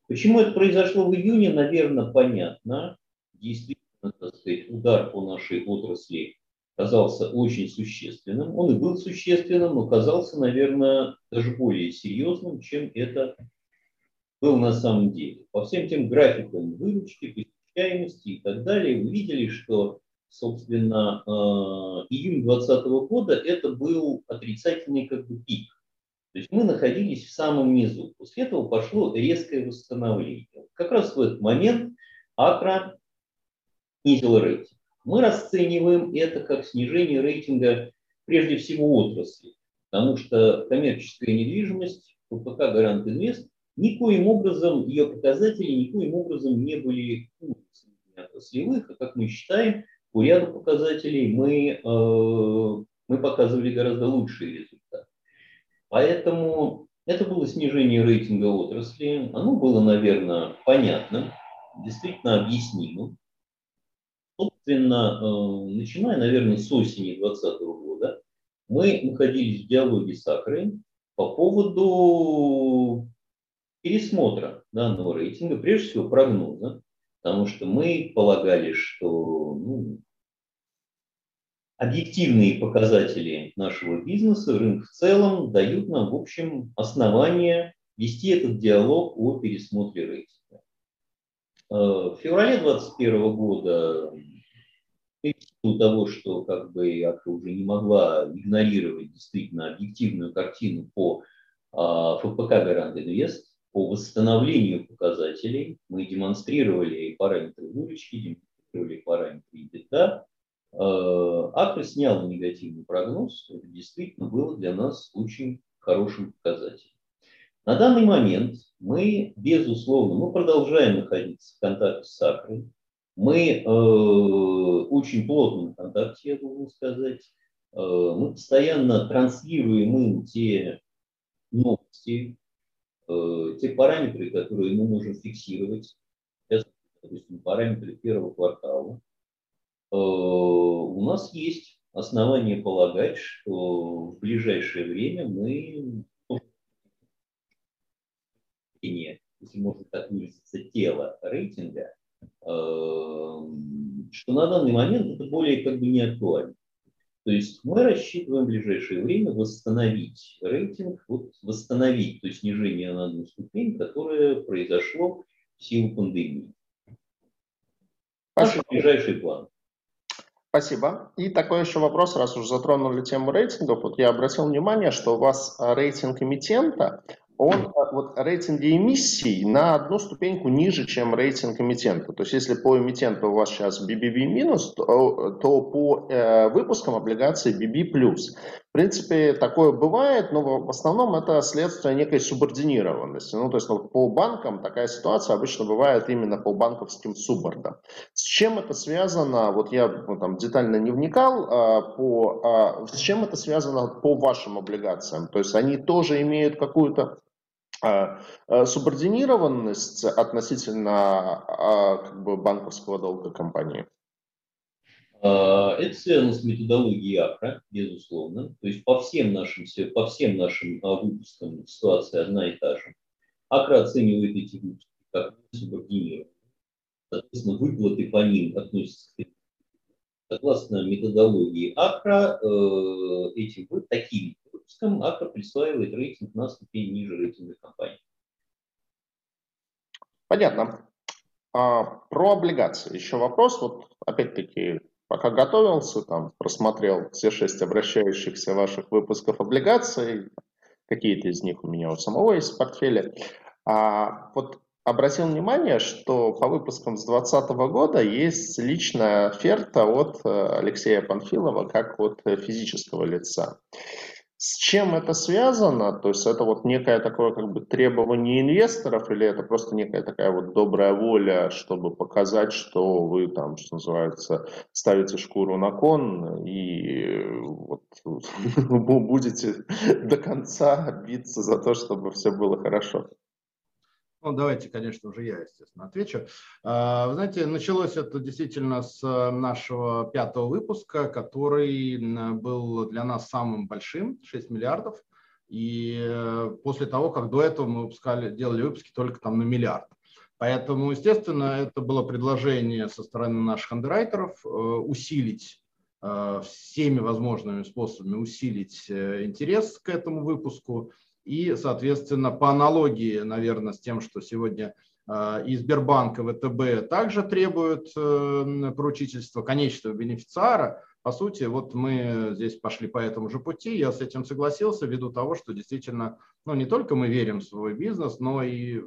Почему это произошло в июне, наверное, понятно. Действительно, так сказать, удар по нашей отрасли казался очень существенным. Он и был существенным, но казался, наверное, даже более серьезным, чем это был на самом деле. По всем тем графикам выручки, посещаемости и так далее, вы видели, что, собственно, э, июнь 2020 года это был отрицательный как бы пик. То есть мы находились в самом низу. После этого пошло резкое восстановление. Как раз в этот момент Акра снизил рейтинг. Мы расцениваем это как снижение рейтинга прежде всего отрасли, потому что коммерческая недвижимость, ППК Гарант Инвест, никоим образом, ее показатели никоим образом не были отраслевых, а как мы считаем, по ряду показателей мы, э, мы показывали гораздо лучшие результаты. Поэтому это было снижение рейтинга отрасли. Оно было, наверное, понятным, действительно объяснимым. Собственно, э, начиная, наверное, с осени 2020 года, мы находились в диалоге с Акрой по поводу пересмотра данного рейтинга, прежде всего прогноза, потому что мы полагали, что ну, объективные показатели нашего бизнеса, рынок в целом, дают нам, в общем, основания вести этот диалог о пересмотре рейтинга. Э, в феврале 2021 года, в того, что как бы Акра уже не могла игнорировать действительно объективную картину по а, ФПК Гарант Инвест, по восстановлению показателей, мы демонстрировали параметры выручки, демонстрировали параметры EBITDA, Э, Акра снял негативный прогноз, это действительно было для нас очень хорошим показателем. На данный момент мы, безусловно, мы продолжаем находиться в контакте с Акрой. Мы э, очень плотно в контакте, я должен сказать. Э, мы постоянно транслируем им те новости, э, те параметры, которые мы можем фиксировать. Сейчас, допустим, параметры первого квартала. Э, у нас есть основания полагать, что в ближайшее время мы если можно так выразиться, тело рейтинга, э, что на данный момент это более как бы не актуально. То есть мы рассчитываем в ближайшее время восстановить рейтинг, вот восстановить то снижение на одну ступень, которое произошло в силу пандемии. Наш ближайший план. Спасибо. И такой еще вопрос, раз уж затронули тему рейтингов. Вот я обратил внимание, что у вас а, рейтинг эмитента, он а, вот рейтинги эмиссий на одну ступеньку ниже, чем рейтинг эмитента. То есть если по эмитенту у вас сейчас BBB минус, то, то по э, выпускам облигаций BB плюс. В принципе, такое бывает, но в основном это следствие некой субординированности. Ну, то есть ну, по банкам такая ситуация обычно бывает именно по банковским субордам. С чем это связано? Вот я ну, там детально не вникал, а, по, а, с чем это связано по вашим облигациям? То есть они тоже имеют какую-то а, а, субординированность относительно а, как бы, банковского долга компании? А, это связано с методологией АКРА, безусловно. То есть по всем нашим, по всем нашим а, выпускам ситуация одна и та же. АКРА оценивает эти выпуски как субординированные. Соответственно, выплаты по ним относятся к Согласно методологии АКРА, э, эти, такие выпускам автор присваивает рейтинг на ступень ниже рейтинга компании. Понятно. А, про облигации еще вопрос. Вот опять-таки, пока готовился, там просмотрел все шесть обращающихся ваших выпусков облигаций. Какие-то из них у меня у самого есть в портфеле. А вот обратил внимание, что по выпускам с 2020 года есть личная оферта от э, Алексея Панфилова как от физического лица. С чем это связано? То есть это вот некое такое как бы требование инвесторов или это просто некая такая вот добрая воля, чтобы показать, что вы там, что называется, ставите шкуру на кон и вот будете до конца биться за то, чтобы все было хорошо? Ну, давайте, конечно, уже я, естественно, отвечу. А, вы знаете, началось это действительно с э, нашего пятого выпуска, который был для нас самым большим, 6 миллиардов. И э, после того, как до этого мы выпускали, делали выпуски только там на миллиард. Поэтому, естественно, это было предложение со стороны наших андеррайтеров э, усилить всеми возможными способами усилить интерес к этому выпуску и, соответственно, по аналогии, наверное, с тем, что сегодня а, и Сбербанк, и ВТБ также требуют э, поручительства конечного бенефициара, по сути, вот мы здесь пошли по этому же пути, я с этим согласился ввиду того, что действительно, ну не только мы верим в свой бизнес, но и э,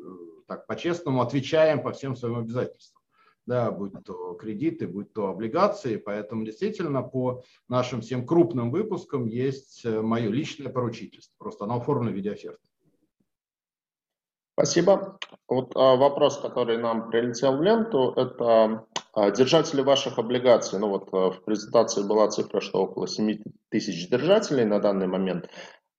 так по-честному отвечаем по всем своим обязательствам да, будь то кредиты, будь то облигации. Поэтому действительно по нашим всем крупным выпускам есть э, мое личное поручительство. Просто оно оформлено в виде оферты. Спасибо. Вот а, вопрос, который нам прилетел в ленту, это а, держатели ваших облигаций. Ну вот а, в презентации была цифра, что около 7 тысяч держателей на данный момент.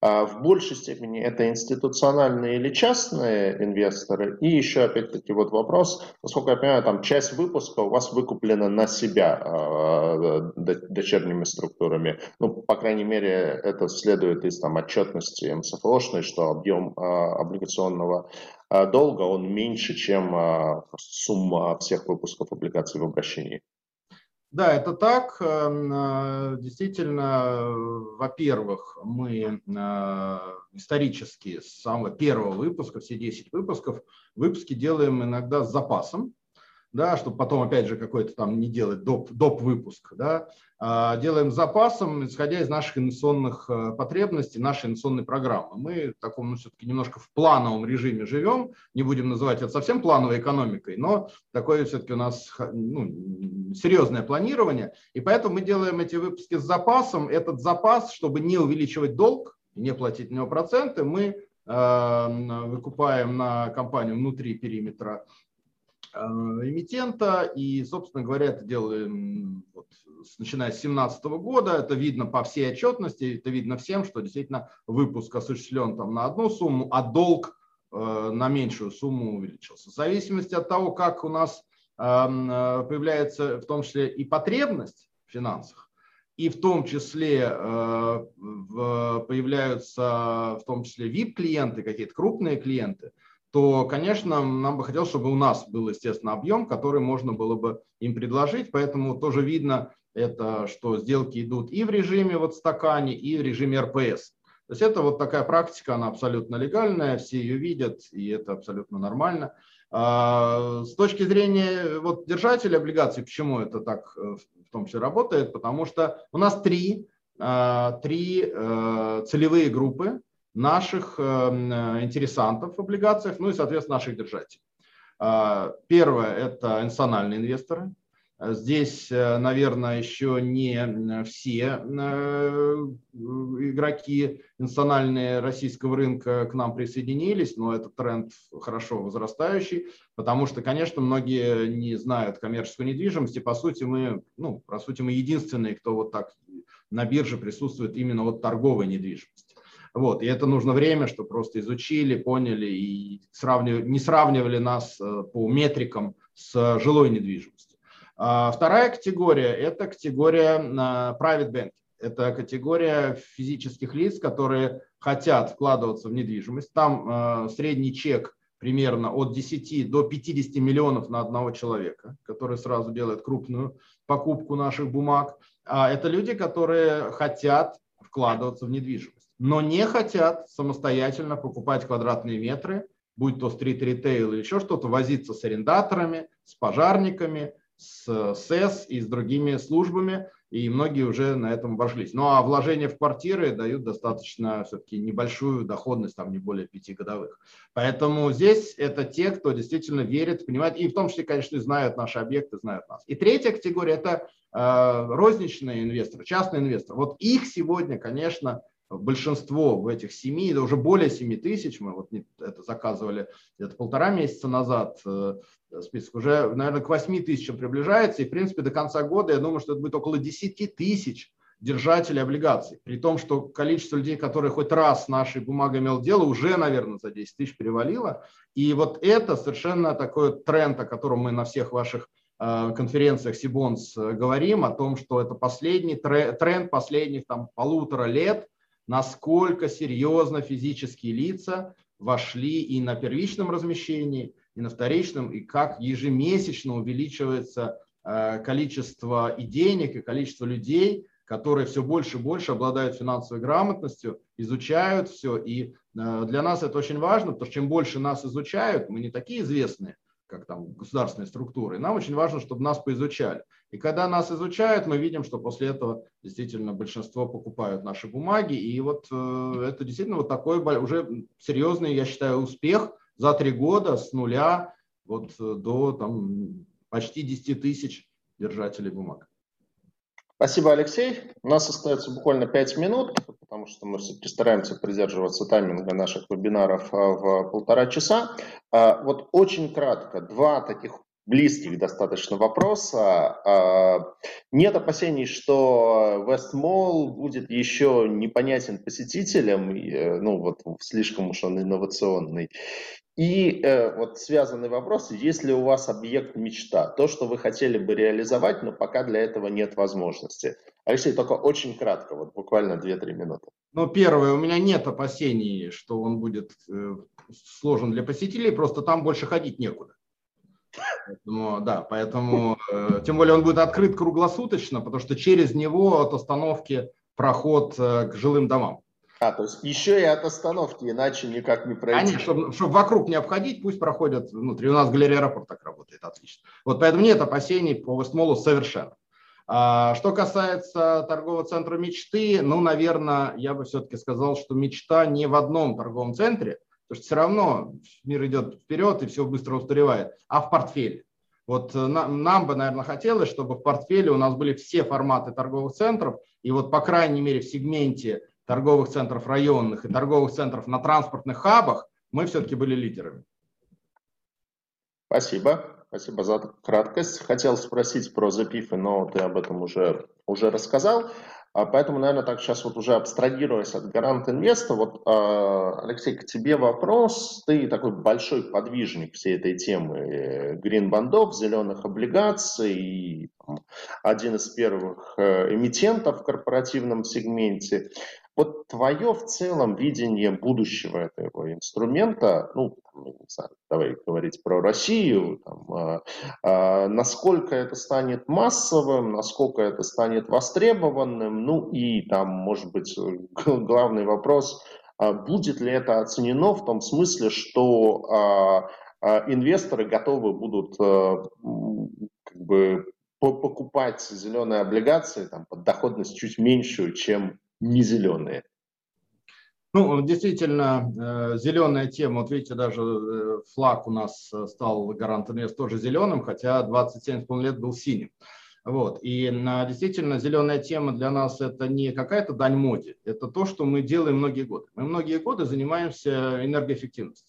А в большей степени это институциональные или частные инвесторы. И еще, опять-таки, вот вопрос, насколько я понимаю, там часть выпуска у вас выкуплена на себя а, дочерними структурами. Ну, по крайней мере, это следует из там, отчетности МСФОшной, что объем а, облигационного долга, он меньше, чем сумма всех выпусков облигаций в обращении. Да, это так. Эм, э, действительно, во-первых, мы э, исторически с самого первого выпуска, все 10 выпусков, выпуски делаем иногда с запасом да, чтобы потом, опять же, какой-то там не делать доп, доп выпуск, да, а делаем запасом, исходя из наших инвестиционных э, потребностей, нашей инвестиционной программы. Мы в таком, ну, все-таки немножко в плановом режиме живем, не будем называть это совсем плановой экономикой, но такое все-таки у нас ну, серьезное планирование, и поэтому мы делаем эти выпуски с запасом. Этот запас, чтобы не увеличивать долг, не платить на него проценты, мы э, выкупаем на компанию внутри периметра эмитента. И, собственно говоря, это делаем вот, начиная с 2017 года. Это видно по всей отчетности, это видно всем, что действительно выпуск осуществлен там на одну сумму, а долг э, на меньшую сумму увеличился. В зависимости от того, как у нас эм, э, появляется в том числе и потребность в финансах, и в том числе э, появляются в том числе VIP-клиенты, какие-то крупные клиенты – то, конечно, нам бы хотелось, чтобы у нас был, естественно, объем, который можно было бы им предложить. Поэтому тоже видно, это, что сделки идут и в режиме вот стакане, и в режиме РПС. То есть это вот такая практика, она абсолютно легальная, все ее видят, и это абсолютно нормально. А, с точки зрения вот, держателей облигаций, почему это так э, в том числе работает? Потому что у нас три, а, три э, целевые группы наших эм, э, интересантов в облигациях, ну и, соответственно, наших держателей. А, первое – это институциональные инвесторы. Здесь, э, наверное, еще не все э, игроки институциональные российского рынка к нам присоединились, но этот тренд хорошо возрастающий, потому что, конечно, многие не знают коммерческую недвижимость, и, по сути, мы, ну, по сути, мы единственные, кто вот так на бирже присутствует именно вот торговой недвижимости. Вот, и это нужно время, чтобы просто изучили, поняли и сравнивали, не сравнивали нас э, по метрикам с жилой недвижимостью. А вторая категория – это категория э, private banking. Это категория физических лиц, которые хотят вкладываться в недвижимость. Там э, средний чек примерно от 10 до 50 миллионов на одного человека, который сразу делает крупную покупку наших бумаг. А это люди, которые хотят вкладываться в недвижимость. Но не хотят самостоятельно покупать квадратные метры, будь то стрит-ритейл или еще что-то, возиться с арендаторами, с пожарниками, с СЭС и с другими службами, и многие уже на этом вожились. Ну а вложения в квартиры дают достаточно все-таки небольшую доходность, там не более пяти годовых. Поэтому здесь это те, кто действительно верит, понимает, и в том числе, конечно, знают наши объекты, знают нас. И третья категория – это э, розничные инвесторы, частные инвесторы. Вот их сегодня, конечно, большинство в этих семи, это уже более семи тысяч, мы вот это заказывали где-то полтора месяца назад, э, список уже, наверное, к восьми тысячам приближается, и, в принципе, до конца года, я думаю, что это будет около десяти тысяч держателей облигаций, при том, что количество людей, которые хоть раз с нашей бумагой имел дело, уже, наверное, за 10 тысяч перевалило. И вот это совершенно такой тренд, о котором мы на всех ваших э, конференциях Сибонс э, говорим, о том, что это последний тренд последних там полутора лет, насколько серьезно физические лица вошли и на первичном размещении, и на вторичном, и как ежемесячно увеличивается э, количество и денег, и количество людей, которые все больше и больше обладают финансовой грамотностью, изучают все. И э, для нас это очень важно, потому что чем больше нас изучают, мы не такие известные, как там государственные структуры. Нам очень важно, чтобы нас поизучали. И когда нас изучают, мы видим, что после этого действительно большинство покупают наши бумаги. И вот э, это действительно вот такой уже серьезный, я считаю, успех за три года с нуля вот э, до там, почти 10 тысяч держателей бумаг. Спасибо, Алексей. У нас остается буквально 5 минут, потому что мы все-таки стараемся придерживаться тайминга наших вебинаров а, в полтора часа. Вот очень кратко, два таких близких достаточно вопроса. А, нет опасений, что Westmall будет еще непонятен посетителям, э, ну вот слишком уж он инновационный. И э, вот связанный вопрос, есть ли у вас объект мечта, то, что вы хотели бы реализовать, но пока для этого нет возможности. Алексей, только очень кратко, вот буквально 2-3 минуты. Ну, первое, у меня нет опасений, что он будет э, сложен для посетителей, просто там больше ходить некуда. Поэтому, да, поэтому, э, тем более он будет открыт круглосуточно, потому что через него от остановки проход э, к жилым домам. А, то есть еще и от остановки, иначе никак не пройти. Конечно, чтобы, чтобы вокруг не обходить, пусть проходят внутри. У нас галерея аэропорт так работает, отлично. Вот поэтому нет опасений по Вестмолу совершенно. А, что касается торгового центра мечты, ну, наверное, я бы все-таки сказал, что мечта не в одном торговом центре, потому что все равно мир идет вперед и все быстро устаревает, а в портфеле. Вот э, нам, нам бы, наверное, хотелось, чтобы в портфеле у нас были все форматы торговых центров, и вот, по крайней мере, в сегменте торговых центров районных и торговых центров на транспортных хабах, мы все-таки были лидерами. Спасибо. Спасибо за краткость. Хотел спросить про запифы, но ты об этом уже, уже рассказал. А поэтому, наверное, так сейчас вот уже абстрагируясь от Гарант Инвеста, вот, а, Алексей, к тебе вопрос. Ты такой большой подвижник всей этой темы грин-бандов, зеленых облигаций, один из первых э, эмитентов в корпоративном сегменте. Вот твое в целом видение будущего этого инструмента, ну, не знаю, давай говорить про Россию, там, а, а, насколько это станет массовым, насколько это станет востребованным, ну и там, может быть, главный вопрос, а, будет ли это оценено в том смысле, что а, а, инвесторы готовы будут а, как бы покупать зеленые облигации там, под доходность чуть меньшую, чем не зеленые? Ну, действительно, э, зеленая тема, вот видите, даже э, флаг у нас э, стал Гарант Инвест тоже зеленым, хотя 27,5 лет был синим. Вот. И действительно, зеленая тема для нас это не какая-то дань моде, это то, что мы делаем многие годы. Мы многие годы занимаемся энергоэффективностью.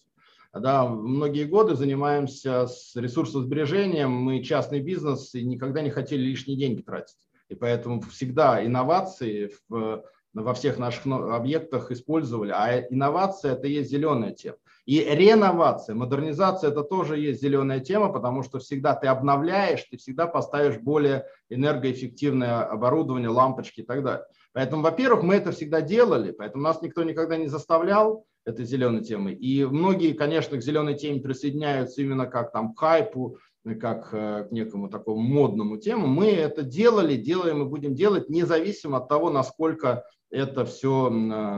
Да, многие годы занимаемся с ресурсосбережением, мы частный бизнес и никогда не хотели лишние деньги тратить. И поэтому всегда инновации в во всех наших объектах использовали. А инновация – это есть зеленая тема. И реновация, модернизация – это тоже есть зеленая тема, потому что всегда ты обновляешь, ты всегда поставишь более энергоэффективное оборудование, лампочки и так далее. Поэтому, во-первых, мы это всегда делали, поэтому нас никто никогда не заставлял этой зеленой темой. И многие, конечно, к зеленой теме присоединяются именно как там к хайпу, как э, к некому такому модному тему. Мы это делали, делаем и будем делать, независимо от того, насколько это все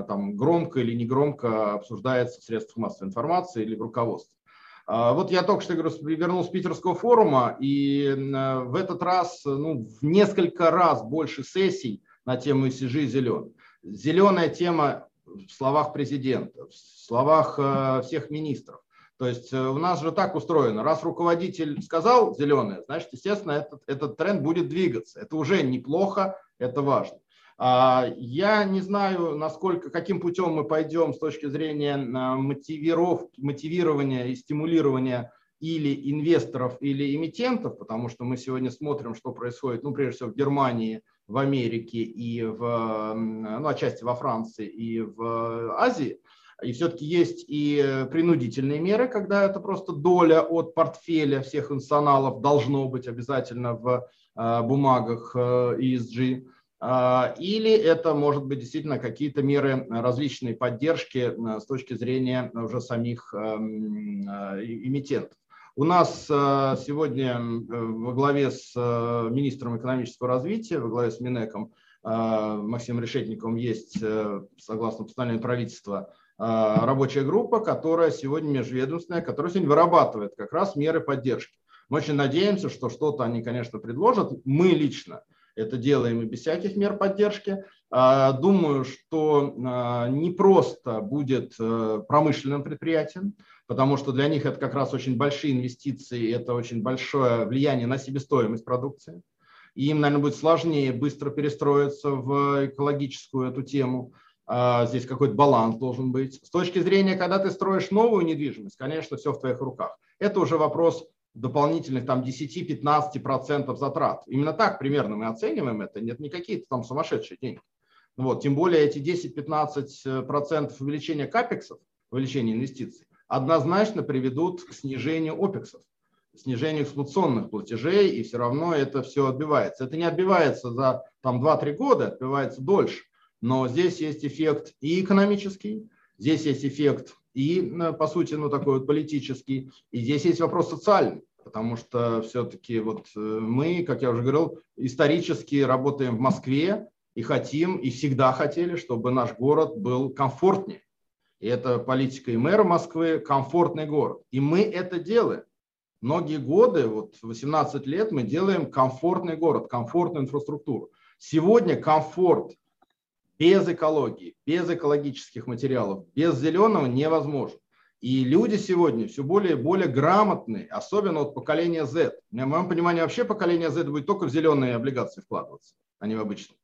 там громко или негромко обсуждается в средствах массовой информации или в руководстве. А, вот я только что говорю, вернулся с Питерского форума, и в этот раз ну, в несколько раз больше сессий на тему ESG зеленый. Зеленая тема в словах президента, в словах э, всех министров. То есть э, у нас же так устроено, раз руководитель сказал зеленое, значит, естественно, этот, этот тренд будет двигаться. Это уже неплохо, это важно. А, я не знаю, насколько, каким путем мы пойдем с точки зрения а, мотивировки, мотивирования и стимулирования или инвесторов, или эмитентов, потому что мы сегодня смотрим, что происходит, ну, прежде всего, в Германии, в Америке и в, ну, отчасти во Франции и в Азии. И все-таки есть и принудительные меры, когда это просто доля от портфеля всех институционалов должно быть обязательно в а, бумагах ESG. А, или это может быть действительно какие-то меры различной поддержки э, с точки зрения уже самих эм, э, эмитентов. У нас э, сегодня во главе с министром экономического развития, во главе с Минеком Максимом Решетниковым есть, согласно постановлению правительства, рабочая группа, которая сегодня межведомственная, которая сегодня вырабатывает как раз меры поддержки. Мы очень надеемся, что что-то они, конечно, предложат. Мы лично это делаем и без всяких мер поддержки. А, думаю, что а, не просто будет э, промышленным предприятием, потому что для них это как раз очень большие инвестиции, это очень большое влияние на себестоимость продукции. И им, наверное, будет сложнее быстро перестроиться в экологическую эту тему. А, здесь какой-то баланс должен быть. С точки зрения, когда ты строишь новую недвижимость, конечно, все в твоих руках. Это уже вопрос дополнительных там 10-15% затрат. Именно так примерно мы оцениваем это, нет не какие-то там сумасшедшие деньги. Вот, тем более эти 10-15% увеличения капексов, увеличения инвестиций, однозначно приведут к снижению опексов, снижению эксплуатационных платежей, и все равно это все отбивается. Это не отбивается за там, 2-3 года, отбивается дольше. Но здесь есть эффект и экономический, здесь есть эффект и, э, по сути, ну, такой вот политический. И здесь есть вопрос социальный, потому что все-таки вот э, мы, как я уже говорил, исторически работаем в Москве и хотим, и всегда хотели, чтобы наш город был комфортнее. И это политика и мэра Москвы, комфортный город. И мы это делаем. Многие годы, вот 18 лет, мы делаем комфортный город, комфортную инфраструктуру. Сегодня комфорт без экологии, без экологических материалов, без зеленого невозможно. И люди сегодня все более и более грамотные, особенно от поколения Z. В моем понимании вообще поколение Z будет только в зеленые облигации вкладываться, а не в обычные.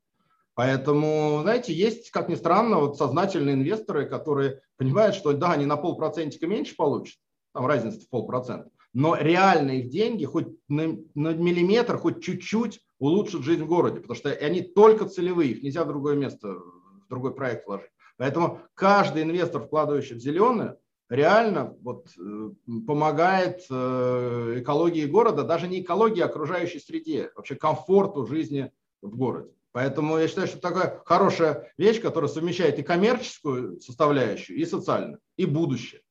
Поэтому, знаете, есть, как ни странно, вот сознательные инвесторы, которые понимают, что да, они на полпроцентика меньше получат, там разница в полпроцента, но реально их деньги хоть на, на миллиметр, хоть чуть-чуть улучшат жизнь в городе, потому что они только целевые, их нельзя в другое место, в другой проект вложить. Поэтому каждый инвестор, вкладывающий в зеленое, реально вот, э, помогает э, экологии города, даже не экологии, а окружающей среде, вообще комфорту жизни в городе. Поэтому я считаю, что такая хорошая вещь, которая совмещает и коммерческую составляющую, и социальную, и будущее.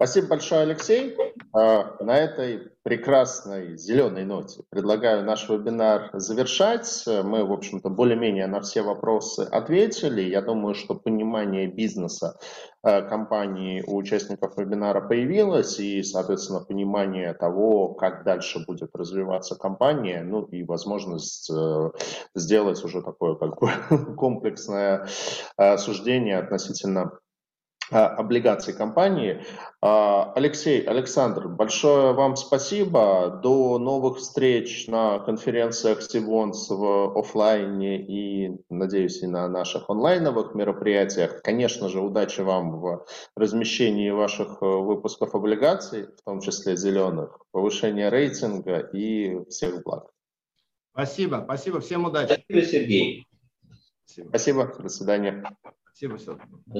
Спасибо большое, Алексей. А, на этой прекрасной зеленой ноте предлагаю наш вебинар завершать. Мы, в общем-то, более-менее на все вопросы ответили. Я думаю, что понимание бизнеса а, компании у участников вебинара появилось, и, соответственно, понимание того, как дальше будет развиваться компания, ну и возможность э, сделать уже такое как бы комплексное а, суждение относительно облигаций компании. А, Алексей, Александр, большое вам спасибо. До новых встреч на конференциях Сибонс в офлайне и, надеюсь, и на наших онлайновых мероприятиях. Конечно же, удачи вам в размещении ваших э, выпусков облигаций, в том числе зеленых, повышения рейтинга и всех благ. Спасибо, спасибо, всем удачи. Спасибо, Сергей. Спасибо, до свидания. Спасибо, все.